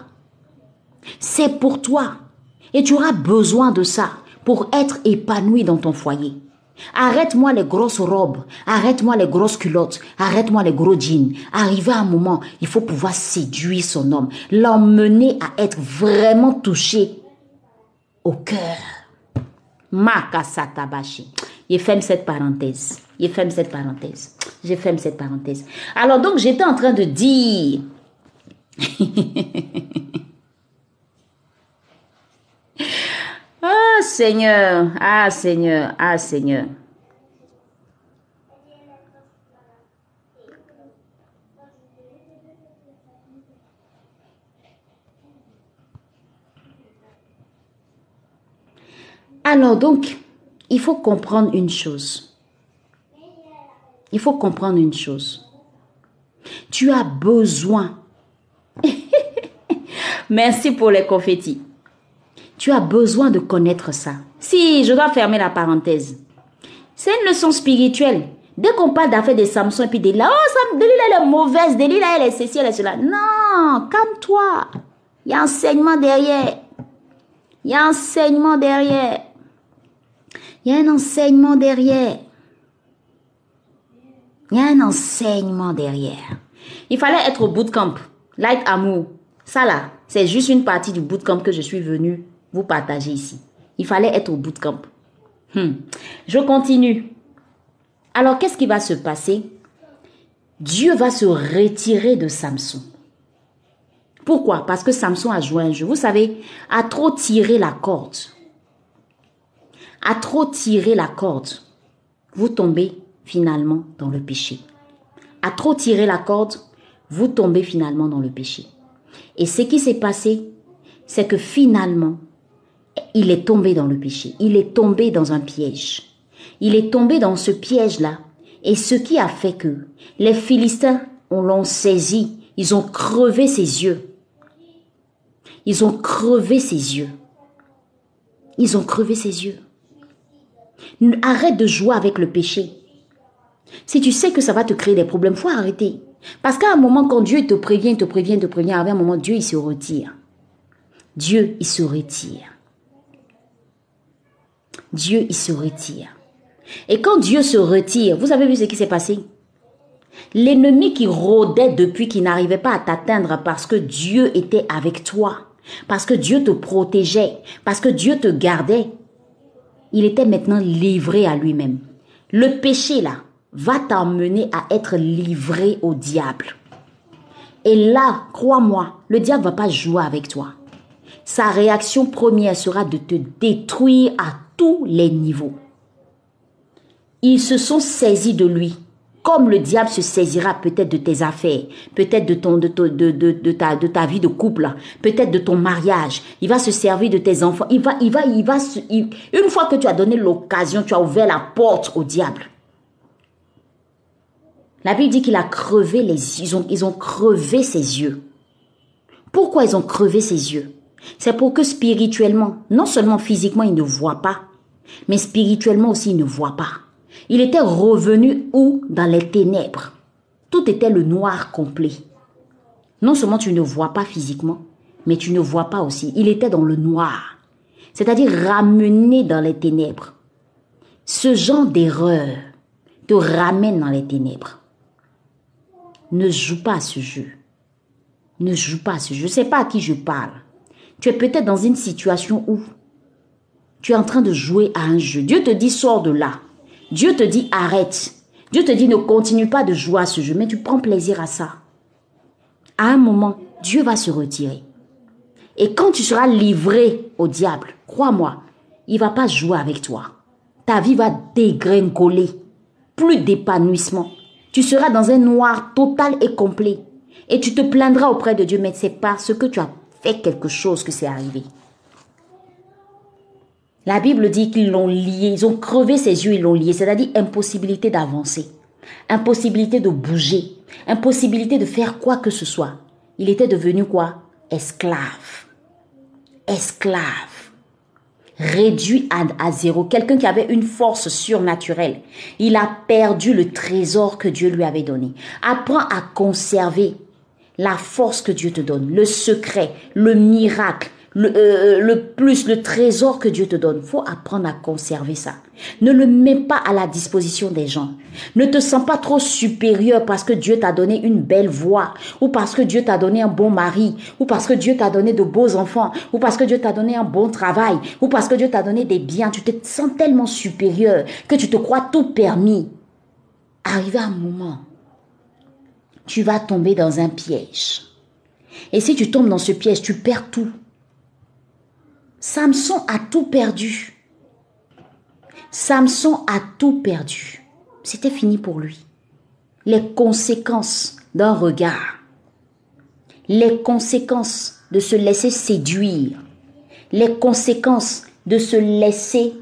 C'est pour toi. Et tu auras besoin de ça pour être épanoui dans ton foyer. Arrête-moi les grosses robes, arrête-moi les grosses culottes, arrête-moi les gros jeans. Arrivé à un moment, il faut pouvoir séduire son homme, l'emmener à être vraiment touché au cœur. Makasatabashi. Je ferme cette parenthèse. Je ferme cette parenthèse. Je ferme cette parenthèse. Alors donc, j'étais en train de dire... ah Seigneur, ah Seigneur, ah Seigneur. Alors donc, il faut comprendre une chose. Il faut comprendre une chose. Tu as besoin. Merci pour les confettis. Tu as besoin de connaître ça. Si, je dois fermer la parenthèse. C'est une leçon spirituelle. Dès qu'on parle d'affaires de Samson et puis de là, oh, Delilah elle est mauvaise, Delilah elle est ceci, elle est cela. Non, calme-toi. Il y a enseignement derrière. Il y a enseignement derrière. Il y a un enseignement derrière. Il y a un enseignement derrière. Il fallait être au bootcamp. Light Amour. Ça là, c'est juste une partie du bootcamp que je suis venu vous partager ici. Il fallait être au bootcamp. Hmm. Je continue. Alors, qu'est-ce qui va se passer? Dieu va se retirer de Samson. Pourquoi? Parce que Samson a joué un jeu. Vous savez, a trop tiré la corde à trop tirer la corde, vous tombez finalement dans le péché. À trop tirer la corde, vous tombez finalement dans le péché. Et ce qui s'est passé, c'est que finalement, il est tombé dans le péché. Il est tombé dans un piège. Il est tombé dans ce piège-là. Et ce qui a fait que les Philistins, on l'ont saisi, ils ont crevé ses yeux. Ils ont crevé ses yeux. Ils ont crevé ses yeux. Arrête de jouer avec le péché. Si tu sais que ça va te créer des problèmes, faut arrêter. Parce qu'à un moment, quand Dieu te prévient, te prévient, te prévient, à un moment, Dieu, il se retire. Dieu, il se retire. Dieu, il se retire. Et quand Dieu se retire, vous avez vu ce qui s'est passé? L'ennemi qui rôdait depuis qui n'arrivait pas à t'atteindre parce que Dieu était avec toi, parce que Dieu te protégeait, parce que Dieu te gardait, il était maintenant livré à lui-même. Le péché là va t'emmener à être livré au diable. Et là, crois-moi, le diable va pas jouer avec toi. Sa réaction première sera de te détruire à tous les niveaux. Ils se sont saisis de lui comme le diable se saisira peut-être de tes affaires, peut-être de, ton, de, ta, vie de couple, peut-être de ton mariage, il va se servir de tes enfants. Il va, il va, il va, une fois que tu as donné l'occasion, tu as ouvert la porte au diable. La Bible dit qu'il a crevé les ils ont, ils ont crevé ses yeux. Pourquoi ils ont crevé ses yeux? C'est pour que spirituellement, non seulement physiquement, il ne voit pas, mais spirituellement aussi, il ne voit pas. Il était revenu où Dans les ténèbres? Tout était le noir complet. Non seulement tu ne vois pas physiquement, mais tu ne vois pas aussi. Il était dans le noir. C'est-à-dire ramené dans les ténèbres. Ce genre d'erreur te ramène dans les ténèbres. Ne joue pas à ce jeu. Ne joue pas à ce jeu. Je ne sais pas à qui je parle. Tu es peut-être dans une situation où tu es en train de jouer à un jeu. Dieu te dit sors de là. Dieu te dit arrête. Dieu te dit ne continue pas de jouer à ce jeu, mais tu prends plaisir à ça. À un moment, Dieu va se retirer. Et quand tu seras livré au diable, crois-moi, il va pas jouer avec toi. Ta vie va dégringoler. Plus d'épanouissement. Tu seras dans un noir total et complet. Et tu te plaindras auprès de Dieu, mais c'est parce que tu as fait quelque chose que c'est arrivé. La Bible dit qu'ils l'ont lié, ils ont crevé ses yeux, ils l'ont lié, c'est-à-dire impossibilité d'avancer, impossibilité de bouger, impossibilité de faire quoi que ce soit. Il était devenu quoi? Esclave. Esclave. Réduit à, à zéro. Quelqu'un qui avait une force surnaturelle. Il a perdu le trésor que Dieu lui avait donné. Apprends à conserver la force que Dieu te donne, le secret, le miracle, le, euh, le, plus, le trésor que Dieu te donne. faut apprendre à conserver ça. Ne le mets pas à la disposition des gens. Ne te sens pas trop supérieur parce que Dieu t'a donné une belle voix, ou parce que Dieu t'a donné un bon mari, ou parce que Dieu t'a donné de beaux enfants, ou parce que Dieu t'a donné un bon travail, ou parce que Dieu t'a donné des biens. Tu te sens tellement supérieur que tu te crois tout permis. Arrivé un moment, tu vas tomber dans un piège. Et si tu tombes dans ce piège, tu perds tout. Samson a tout perdu. Samson a tout perdu. C'était fini pour lui. Les conséquences d'un regard, les conséquences de se laisser séduire, les conséquences de se laisser,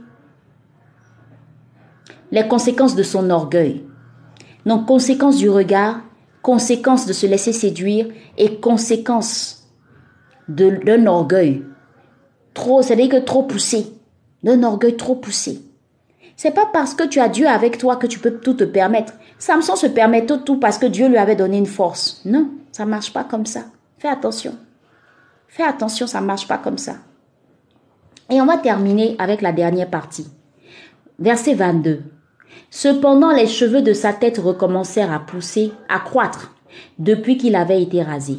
les conséquences de son orgueil. Donc, conséquences du regard, conséquences de se laisser séduire et conséquences d'un orgueil trop, c'est-à-dire que trop poussé, d'un orgueil trop poussé. C'est pas parce que tu as Dieu avec toi que tu peux tout te permettre. Samson se permet tout, tout parce que Dieu lui avait donné une force. Non, ça marche pas comme ça. Fais attention. Fais attention, ça marche pas comme ça. Et on va terminer avec la dernière partie. Verset 22. Cependant, les cheveux de sa tête recommencèrent à pousser, à croître, depuis qu'il avait été rasé.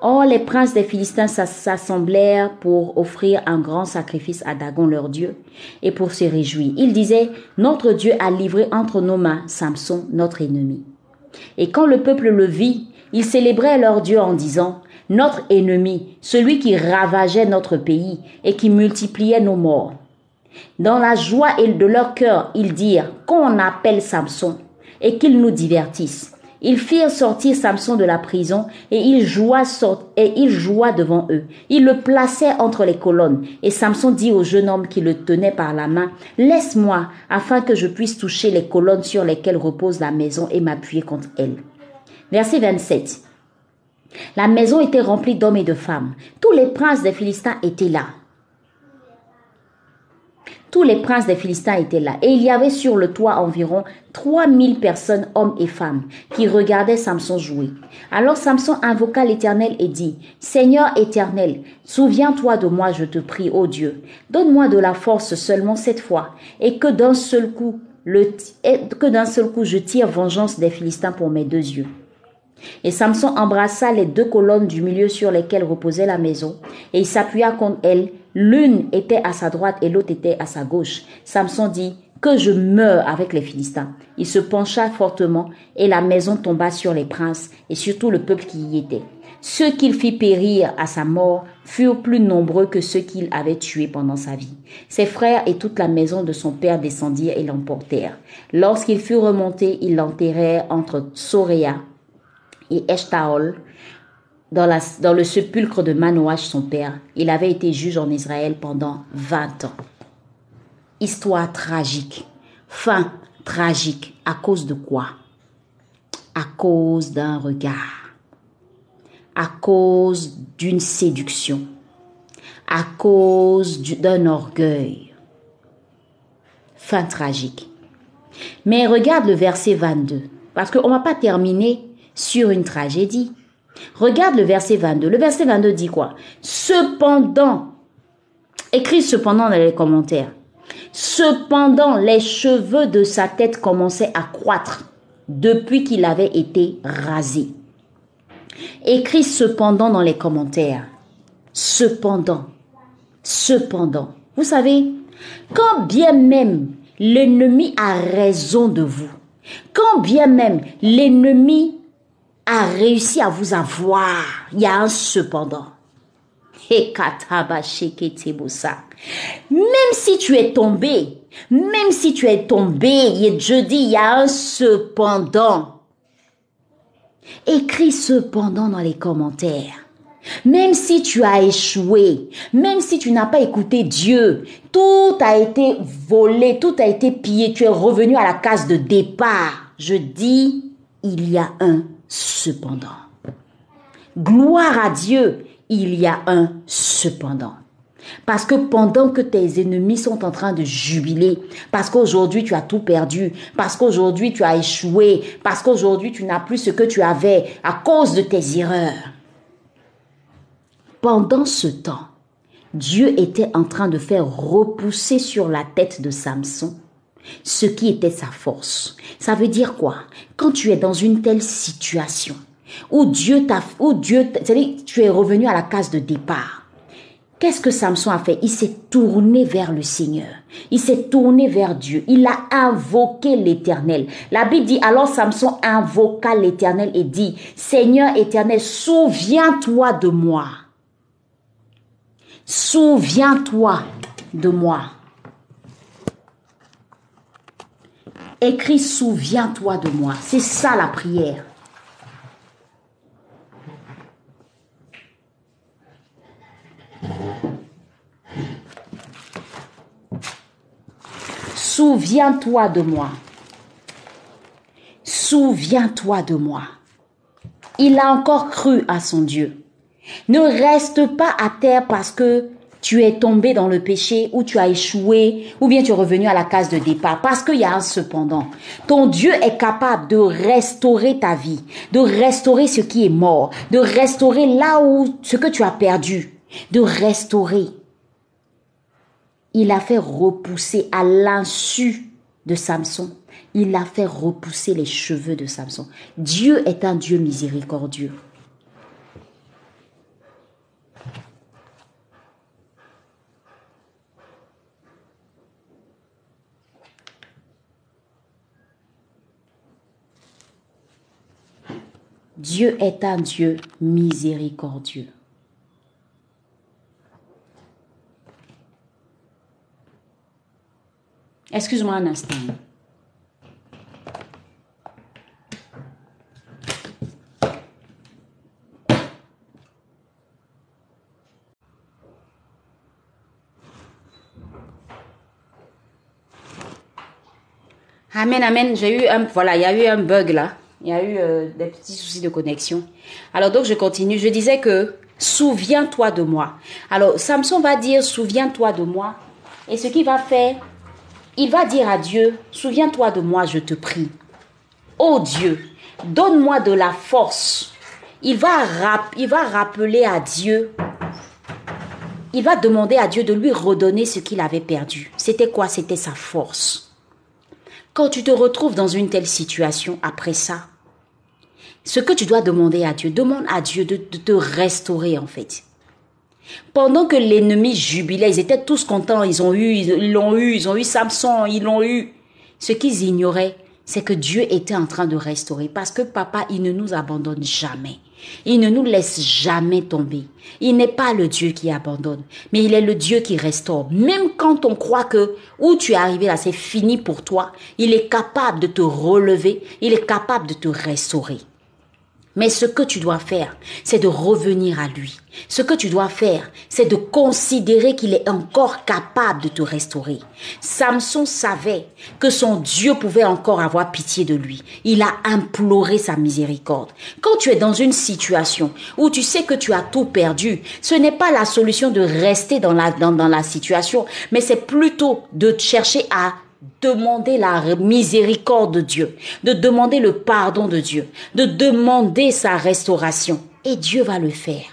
Or, les princes des Philistins s'assemblèrent pour offrir un grand sacrifice à Dagon leur Dieu et pour se réjouir. Ils disaient, Notre Dieu a livré entre nos mains Samson, notre ennemi. Et quand le peuple le vit, ils célébraient leur Dieu en disant, Notre ennemi, celui qui ravageait notre pays et qui multipliait nos morts. Dans la joie de leur cœur, ils dirent, Qu'on appelle Samson et qu'il nous divertisse. Ils firent sortir Samson de la prison et il joua, et il joua devant eux. Il le plaçait entre les colonnes. Et Samson dit au jeune homme qui le tenait par la main, Laisse-moi, afin que je puisse toucher les colonnes sur lesquelles repose la maison et m'appuyer contre elle. Verset 27. La maison était remplie d'hommes et de femmes. Tous les princes des Philistins étaient là. Tous les princes des Philistins étaient là. Et il y avait sur le toit environ 3000 personnes, hommes et femmes, qui regardaient Samson jouer. Alors Samson invoqua l'Éternel et dit, Seigneur éternel, souviens-toi de moi, je te prie, ô Dieu. Donne-moi de la force seulement cette fois, et que d'un seul coup, le, que d'un seul coup je tire vengeance des Philistins pour mes deux yeux. Et Samson embrassa les deux colonnes du milieu sur lesquelles reposait la maison, et il s'appuya contre elles. L'une était à sa droite et l'autre était à sa gauche. Samson dit, que je meure avec les Philistins. Il se pencha fortement, et la maison tomba sur les princes et sur tout le peuple qui y était. Ceux qu'il fit périr à sa mort furent plus nombreux que ceux qu'il avait tués pendant sa vie. Ses frères et toute la maison de son père descendirent et l'emportèrent. Lorsqu'il fut remonté, ils l'enterrèrent entre Soréa et Eshtaol, dans, le sépulcre de Manoach, son père. Il avait été juge en Israël pendant 20 ans. Histoire tragique. Fin tragique. À cause de quoi? À cause d'un regard. À cause d'une séduction. À cause d'un orgueil. Fin tragique. Mais regarde le verset 22. Parce qu'on ne va pas terminer sur une tragédie. Regarde le verset 22. Le verset 22 dit quoi? Cependant, écrit cependant dans les commentaires, cependant les cheveux de sa tête commençaient à croître depuis qu'il avait été rasé. Écrit cependant dans les commentaires. Cependant, cependant. Vous savez, quand bien même l'ennemi a raison de vous, quand bien même l'ennemi a réussi à vous avoir, il y a un cependant. Même si tu es tombé, même si tu es tombé, je dis, il y a un cependant. Écris cependant dans les commentaires. Même si tu as échoué, même si tu n'as pas écouté Dieu, tout a été volé, tout a été pillé, tu es revenu à la case de départ. Je dis, il y a un cependant. Gloire à Dieu, il y a un cependant. Parce que pendant que tes ennemis sont en train de jubiler, parce qu'aujourd'hui tu as tout perdu, parce qu'aujourd'hui tu as échoué, parce qu'aujourd'hui tu n'as plus ce que tu avais à cause de tes erreurs. Pendant ce temps, Dieu était en train de faire repousser sur la tête de Samson ce qui était sa force. Ça veut dire quoi? Quand tu es dans une telle situation où Dieu t'a, où Dieu, c'est-à-dire tu es revenu à la case de départ. Qu'est-ce que Samson a fait? Il s'est tourné vers le Seigneur. Il s'est tourné vers Dieu. Il a invoqué l'Éternel. La Bible dit alors Samson invoqua l'Éternel et dit Seigneur éternel, souviens-toi de moi. Souviens-toi de moi. Écris Souviens-toi de moi. C'est ça la prière. Souviens-toi de moi. Souviens-toi de moi. Il a encore cru à son Dieu. Ne reste pas à terre parce que tu es tombé dans le péché ou tu as échoué ou bien tu es revenu à la case de départ. Parce qu'il y a un cependant. Ton Dieu est capable de restaurer ta vie, de restaurer ce qui est mort, de restaurer là où ce que tu as perdu, de restaurer. Il a fait repousser à l'insu de Samson. Il a fait repousser les cheveux de Samson. Dieu est un Dieu miséricordieux. Dieu est un Dieu miséricordieux. Excuse-moi un instant. Amen, amen. J'ai eu un, voilà, il y a eu un bug là. Il y a eu euh, des petits soucis de connexion. Alors donc je continue. Je disais que souviens-toi de moi. Alors Samson va dire souviens-toi de moi Et ce qu'il va faire, il va dire à Dieu, souviens-toi de moi, je te prie. Oh Dieu, donne-moi de la force. Il va, il va rappeler à Dieu, il va demander à Dieu de lui redonner ce qu'il avait perdu. C'était quoi? C'était sa force. Quand tu te retrouves dans une telle situation après ça, ce que tu dois demander à Dieu, demande à Dieu de, te restaurer en fait. Pendant que l'ennemi jubilait, ils étaient tous contents, ils ont eu, ils l'ont eu, ils ont eu Samson, ils l'ont eu. Ce qu'ils ignoraient, c'est que Dieu était en train de restaurer parce que papa, il ne nous abandonne jamais. Il ne nous laisse jamais tomber. Il n'est pas le Dieu qui abandonne, mais il est le Dieu qui restaure. Même quand on croit que où tu es arrivé là, c'est fini pour toi, il est capable de te relever, il est capable de te restaurer. Mais ce que tu dois faire, c'est de revenir à lui. Ce que tu dois faire, c'est de considérer qu'il est encore capable de te restaurer. Samson savait que son Dieu pouvait encore avoir pitié de lui. Il a imploré sa miséricorde. Quand tu es dans une situation où tu sais que tu as tout perdu, ce n'est pas la solution de rester dans la, dans, dans la situation, mais c'est plutôt de chercher à demander la miséricorde de Dieu, de demander le pardon de Dieu, de demander sa restauration. Et Dieu va le faire.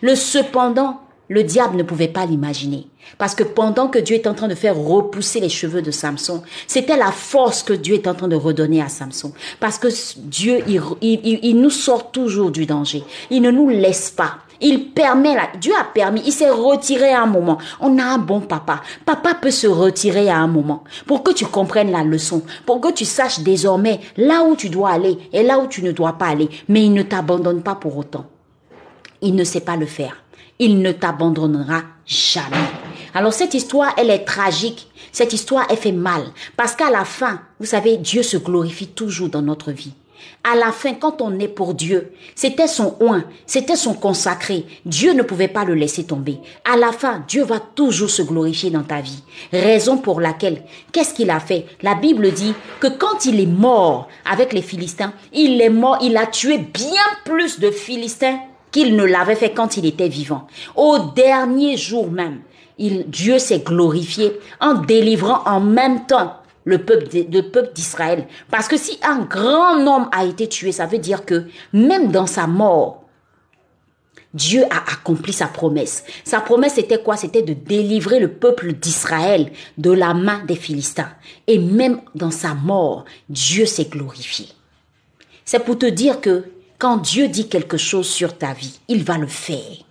Le cependant, le diable ne pouvait pas l'imaginer. Parce que pendant que Dieu est en train de faire repousser les cheveux de Samson, c'était la force que Dieu est en train de redonner à Samson. Parce que Dieu, il, il nous sort toujours du danger. Il ne nous laisse pas. Il permet, là, Dieu a permis, il s'est retiré à un moment. On a un bon papa. Papa peut se retirer à un moment pour que tu comprennes la leçon, pour que tu saches désormais là où tu dois aller et là où tu ne dois pas aller. Mais il ne t'abandonne pas pour autant. Il ne sait pas le faire. Il ne t'abandonnera jamais. Alors cette histoire, elle est tragique. Cette histoire, elle fait mal. Parce qu'à la fin, vous savez, Dieu se glorifie toujours dans notre vie. À la fin, quand on est pour Dieu, c'était son oin, c'était son consacré. Dieu ne pouvait pas le laisser tomber. À la fin, Dieu va toujours se glorifier dans ta vie. Raison pour laquelle, qu'est-ce qu'il a fait? La Bible dit que quand il est mort avec les Philistins, il est mort, il a tué bien plus de Philistins qu'il ne l'avait fait quand il était vivant. Au dernier jour même, il, Dieu s'est glorifié en délivrant en même temps le peuple, d'Israël. Parce que si un grand homme a été tué, ça veut dire que même dans sa mort, Dieu a accompli sa promesse. Sa promesse était quoi? C'était de délivrer le peuple d'Israël de la main des Philistins. Et même dans sa mort, Dieu s'est glorifié. C'est pour te dire que quand Dieu dit quelque chose sur ta vie, il va le faire.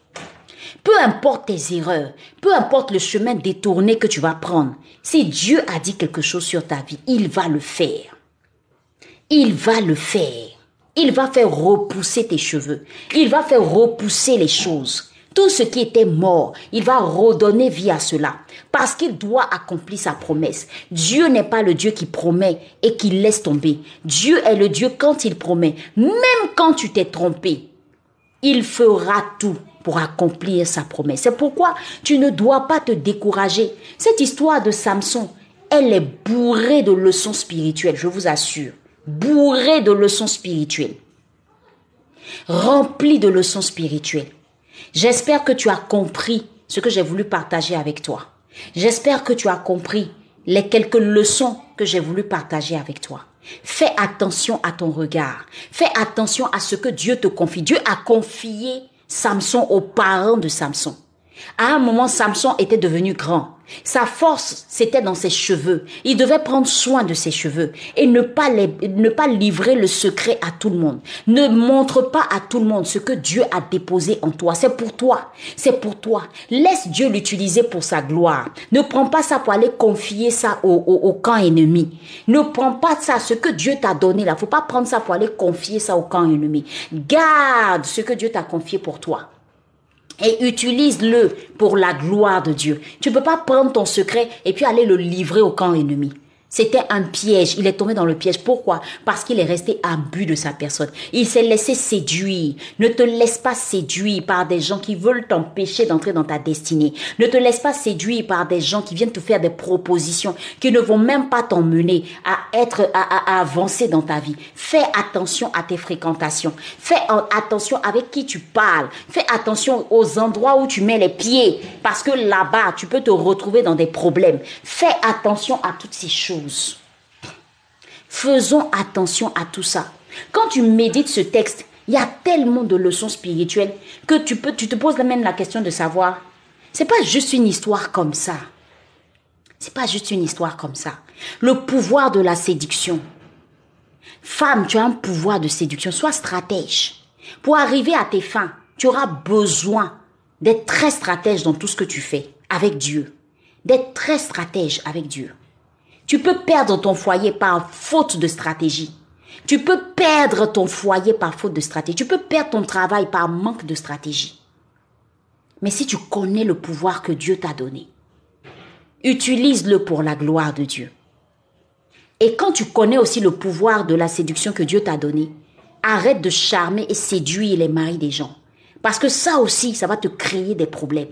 Peu importe tes erreurs, peu importe le chemin détourné que tu vas prendre, si Dieu a dit quelque chose sur ta vie, il va le faire. Il va le faire. Il va faire repousser tes cheveux. Il va faire repousser les choses. Tout ce qui était mort, il va redonner vie à cela. Parce qu'il doit accomplir sa promesse. Dieu n'est pas le Dieu qui promet et qui laisse tomber. Dieu est le Dieu quand il promet. Même quand tu t'es trompé, il fera tout pour accomplir sa promesse. C'est pourquoi tu ne dois pas te décourager. Cette histoire de Samson, elle est bourrée de leçons spirituelles, je vous assure. Bourrée de leçons spirituelles. Remplie de leçons spirituelles. J'espère que tu as compris ce que j'ai voulu partager avec toi. J'espère que tu as compris les quelques leçons que j'ai voulu partager avec toi. Fais attention à ton regard. Fais attention à ce que Dieu te confie. Dieu a confié Samson aux parents de Samson. À un moment, Samson était devenu grand. Sa force, c'était dans ses cheveux. Il devait prendre soin de ses cheveux et ne pas, livrer le secret à tout le monde. Ne montre pas à tout le monde ce que Dieu a déposé en toi. C'est pour toi. C'est pour toi. Laisse Dieu l'utiliser pour sa gloire. Ne prends pas ça pour aller confier ça au, au, camp ennemi. Ne prends pas ça, ce que Dieu t'a donné là. Faut pas prendre ça pour aller confier ça au camp ennemi. Garde ce que Dieu t'a confié pour toi et utilise-le pour la gloire de Dieu. Tu ne peux pas prendre ton secret et puis aller le livrer au camp ennemi. C'était un piège. Il est tombé dans le piège. Pourquoi? Parce qu'il est resté à de sa personne. Il s'est laissé séduire. Ne te laisse pas séduire par des gens qui veulent t'empêcher d'entrer dans ta destinée. Ne te laisse pas séduire par des gens qui viennent te faire des propositions qui ne vont même pas t'emmener à être, à, avancer dans ta vie. Fais attention à tes fréquentations. Fais attention avec qui tu parles. Fais attention aux endroits où tu mets les pieds. Parce que là-bas, tu peux te retrouver dans des problèmes. Fais attention à toutes ces choses. Faisons attention à tout ça. Quand tu médites ce texte, il y a tellement de leçons spirituelles que tu peux, tu te poses même la question de savoir, c'est pas juste une histoire comme ça. C'est pas juste une histoire comme ça. Le pouvoir de la séduction. Femme, tu as un pouvoir de séduction. Sois stratège. Pour arriver à tes fins, tu auras besoin d'être très stratège dans tout ce que tu fais avec Dieu. D'être très stratège avec Dieu. Tu peux perdre ton foyer par faute de stratégie. Tu peux perdre ton foyer par faute de stratégie. Tu peux perdre ton travail par manque de stratégie. Mais si tu connais le pouvoir que Dieu t'a donné, utilise-le pour la gloire de Dieu. Et quand tu connais aussi le pouvoir de la séduction que Dieu t'a donné, arrête de charmer et séduire les maris des gens. Parce que ça aussi, ça va te créer des problèmes.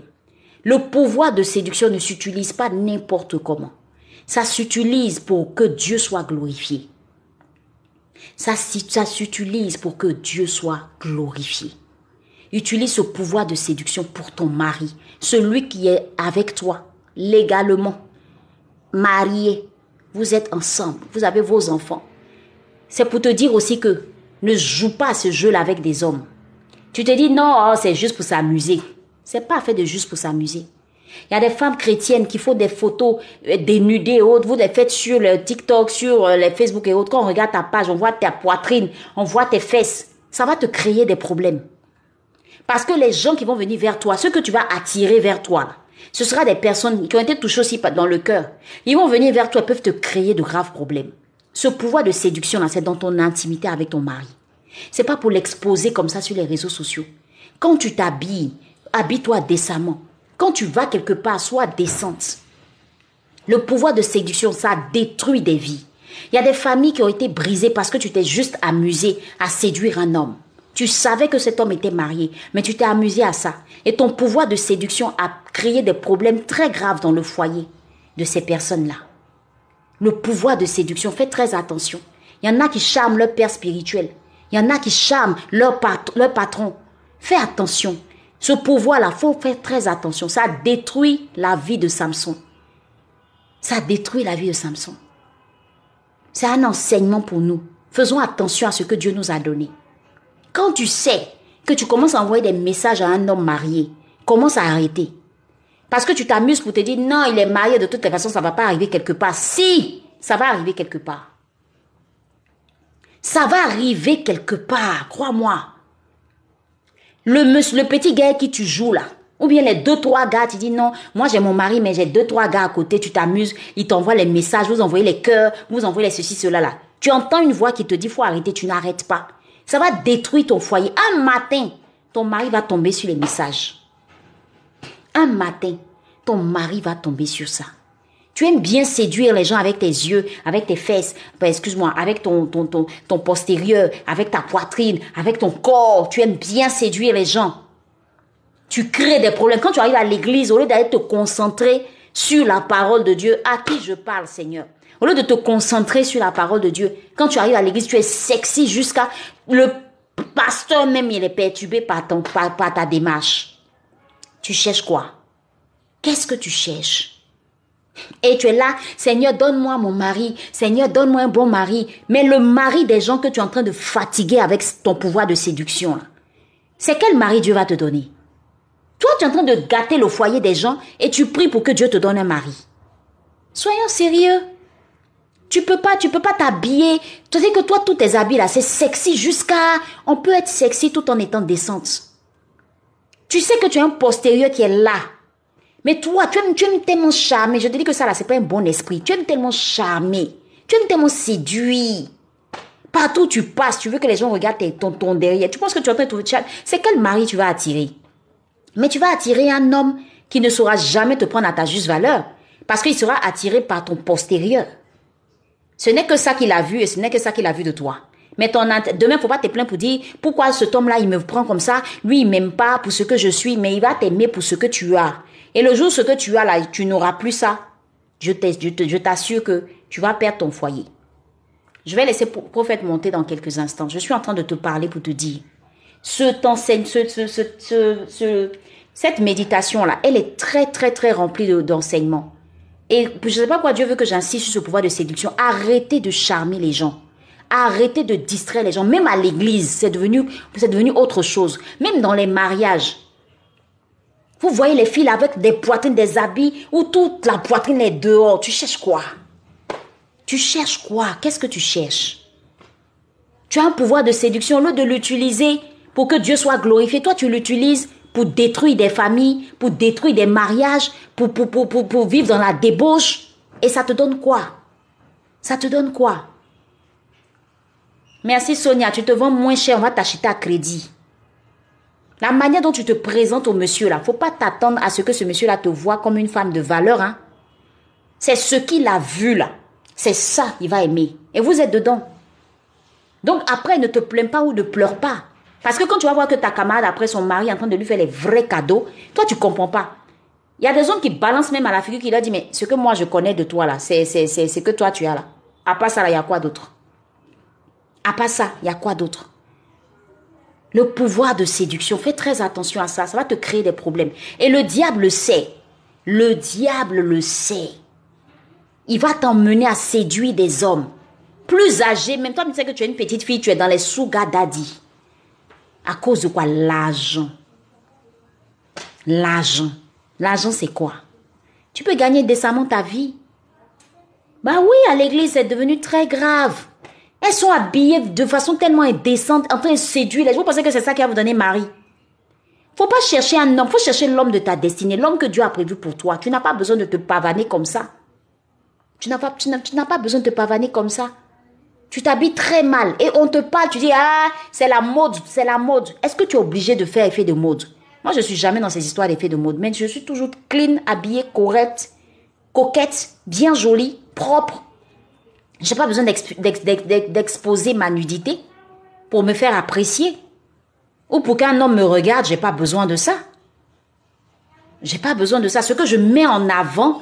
Le pouvoir de séduction ne s'utilise pas n'importe comment. Ça s'utilise pour que Dieu soit glorifié. Ça, s'utilise pour que Dieu soit glorifié. Utilise ce pouvoir de séduction pour ton mari, celui qui est avec toi, légalement, marié. Vous êtes ensemble, vous avez vos enfants. C'est pour te dire aussi que ne joue pas ce jeu-là avec des hommes. Tu te dis non, oh, c'est juste pour s'amuser. C'est pas fait de juste pour s'amuser. Il y a des femmes chrétiennes qui font des photos euh, dénudées et autres. Vous les faites sur le TikTok, sur euh, les Facebook et autres. Quand on regarde ta page, on voit ta poitrine, on voit tes fesses. Ça va te créer des problèmes. Parce que les gens qui vont venir vers toi, ceux que tu vas attirer vers toi, ce sera des personnes qui ont été touchées aussi dans le cœur. Ils vont venir vers toi, peuvent te créer de graves problèmes. Ce pouvoir de séduction c'est dans ton intimité avec ton mari. C'est pas pour l'exposer comme ça sur les réseaux sociaux. Quand tu t'habilles, habille-toi décemment. Quand tu vas quelque part, sois décente. Le pouvoir de séduction, ça détruit des vies. Il y a des familles qui ont été brisées parce que tu t'es juste amusé à séduire un homme. Tu savais que cet homme était marié, mais tu t'es amusé à ça. Et ton pouvoir de séduction a créé des problèmes très graves dans le foyer de ces personnes-là. Le pouvoir de séduction, fais très attention. Il y en a qui charment leur père spirituel. Il y en a qui charment leur, leur patron. Fais attention. Ce pouvoir-là, faut faire très attention. Ça détruit la vie de Samson. Ça détruit la vie de Samson. C'est un enseignement pour nous. Faisons attention à ce que Dieu nous a donné. Quand tu sais que tu commences à envoyer des messages à un homme marié, commence à arrêter. Parce que tu t'amuses pour te dire non, il est marié, de toute façon, ça ne va pas arriver quelque part. Si, ça va arriver quelque part. Ça va arriver quelque part, crois-moi. Le, petit gars qui tu joues là, ou bien les deux, trois gars, tu dis non, moi j'ai mon mari, mais j'ai deux, trois gars à côté, tu t'amuses, ils t'envoient les messages, vous envoyez les cœurs, vous envoyez les ceci, cela là. Tu entends une voix qui te dit faut arrêter, tu n'arrêtes pas. Ça va détruire ton foyer. Un matin, ton mari va tomber sur les messages. Un matin, ton mari va tomber sur ça. Tu aimes bien séduire les gens avec tes yeux, avec tes fesses, ben, excuse-moi, avec ton, ton, ton, ton postérieur, avec ta poitrine, avec ton corps. Tu aimes bien séduire les gens. Tu crées des problèmes. Quand tu arrives à l'église, au lieu d'aller te concentrer sur la parole de Dieu, à qui je parle, Seigneur? Au lieu de te concentrer sur la parole de Dieu, quand tu arrives à l'église, tu es sexy jusqu'à... Le pasteur même, il est perturbé par, ton, par ta démarche. Tu cherches quoi? Qu'est-ce que tu cherches? Et tu es là, Seigneur, donne-moi mon mari. Seigneur, donne-moi un bon mari. Mais le mari des gens que tu es en train de fatiguer avec ton pouvoir de séduction, c'est quel mari Dieu va te donner? Toi, tu es en train de gâter le foyer des gens et tu pries pour que Dieu te donne un mari. Soyons sérieux. Tu peux pas, tu peux pas t'habiller. Tu sais que toi, tous tes habits là, c'est sexy jusqu'à... On peut être sexy tout en étant décente. Tu sais que tu as un postérieur qui est là. Mais toi, tu aimes, tu aimes tellement charmer. Je te dis que ça, là, c'est pas un bon esprit. Tu aimes tellement charmer. Tu aimes tellement séduire. Partout où tu passes, tu veux que les gens regardent ton, derrière. Tu penses que tu es en train de trouver C'est quel mari tu vas attirer? Mais tu vas attirer un homme qui ne saura jamais te prendre à ta juste valeur. Parce qu'il sera attiré par ton postérieur. Ce n'est que ça qu'il a vu et ce n'est que ça qu'il a vu de toi. Mais ton demain, faut pas te plaindre pour dire pourquoi cet homme-là, il me prend comme ça? Lui, il m'aime pas pour ce que je suis, mais il va t'aimer pour ce que tu as. Et le jour ce que tu as là, tu n'auras plus ça. Je t'assure que tu vas perdre ton foyer. Je vais laisser prophète monter dans quelques instants. Je suis en train de te parler pour te dire. Ce, ce, ce, cette méditation-là, elle est très, très, très remplie d'enseignements. Et je ne sais pas pourquoi Dieu veut que j'insiste sur ce pouvoir de séduction. Arrêtez de charmer les gens. Arrêtez de distraire les gens. Même à l'église, c'est devenu, devenu autre chose. Même dans les mariages. Vous voyez les filles avec des poitrines, des habits où toute la poitrine est dehors. Tu cherches quoi? Tu cherches quoi? Qu'est-ce que tu cherches? Tu as un pouvoir de séduction. Au lieu de l'utiliser pour que Dieu soit glorifié, toi tu l'utilises pour détruire des familles, pour détruire des mariages, pour, pour, pour, pour, pour vivre dans la débauche. Et ça te donne quoi? Ça te donne quoi? Merci Sonia, tu te vends moins cher, on va t'acheter à crédit. La manière dont tu te présentes au monsieur là, faut pas t'attendre à ce que ce monsieur là te voit comme une femme de valeur. Hein. C'est ce qu'il a vu là. C'est ça il va aimer. Et vous êtes dedans. Donc après, ne te plains pas ou ne pleure pas. Parce que quand tu vas voir que ta camarade, après son mari, est en train de lui faire les vrais cadeaux, toi, tu comprends pas. Il y a des hommes qui balancent même à la figure qui leur dit, mais ce que moi je connais de toi là, c'est ce que toi tu as là. À part ça, il y a quoi d'autre? À part ça, il y a quoi d'autre? Le pouvoir de séduction, fais très attention à ça, ça va te créer des problèmes. Et le diable le sait. Le diable le sait. Il va t'emmener à séduire des hommes plus âgés. Même toi, tu sais que tu es une petite fille, tu es dans les sugar daddy. À cause de quoi? L'argent. L'argent. L'argent, c'est quoi? Tu peux gagner décemment ta vie. Bah oui, à l'église, c'est devenu très grave. Elles sont habillées de façon tellement indécente, en train de séduire les gens. Vous pensez que c'est ça qui va vous donner mari faut pas chercher un homme, faut chercher l'homme de ta destinée, l'homme que Dieu a prévu pour toi. Tu n'as pas besoin de te pavaner comme ça. Tu n'as pas, pas besoin de te pavaner comme ça. Tu t'habilles très mal et on te parle, tu dis, ah, c'est la mode, c'est la mode. Est-ce que tu es obligé de faire effet de mode? Moi, je suis jamais dans ces histoires d'effet de mode, mais je suis toujours clean, habillée, correcte, coquette, bien jolie, propre. Je n'ai pas besoin d'exposer ma nudité pour me faire apprécier. Ou pour qu'un homme me regarde, j'ai pas besoin de ça. J'ai pas besoin de ça. Ce que je mets en avant,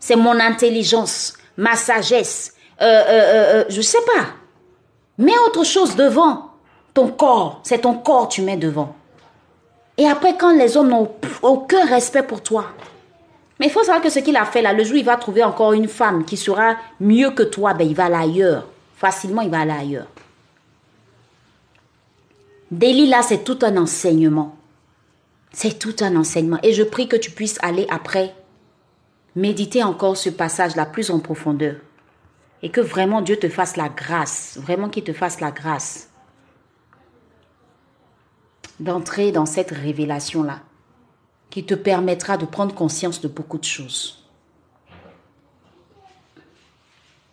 c'est mon intelligence, ma sagesse. Euh, euh, euh, euh, je sais pas. Mets autre chose devant. Ton corps, c'est ton corps que tu mets devant. Et après, quand les hommes n'ont aucun respect pour toi, mais il faut savoir que ce qu'il a fait là, le jour où il va trouver encore une femme qui sera mieux que toi, ben il va aller ailleurs. Facilement, il va aller ailleurs. Délit là, c'est tout un enseignement. C'est tout un enseignement. Et je prie que tu puisses aller après méditer encore ce passage-là plus en profondeur. Et que vraiment Dieu te fasse la grâce, vraiment qu'il te fasse la grâce d'entrer dans cette révélation-là qui te permettra de prendre conscience de beaucoup de choses.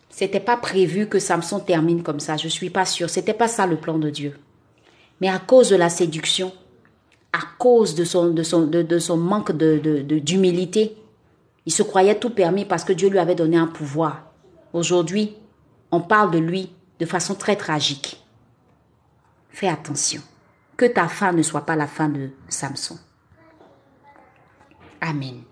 C'était pas prévu que Samson termine comme ça, je suis pas sûre, c'était pas ça le plan de Dieu. Mais à cause de la séduction, à cause de son, de son, de, son manque d'humilité, de, il se croyait tout permis parce que Dieu lui avait donné un pouvoir. Aujourd'hui, on parle de lui de façon très tragique. Fais attention. Que ta fin ne soit pas la fin de Samson. Amém.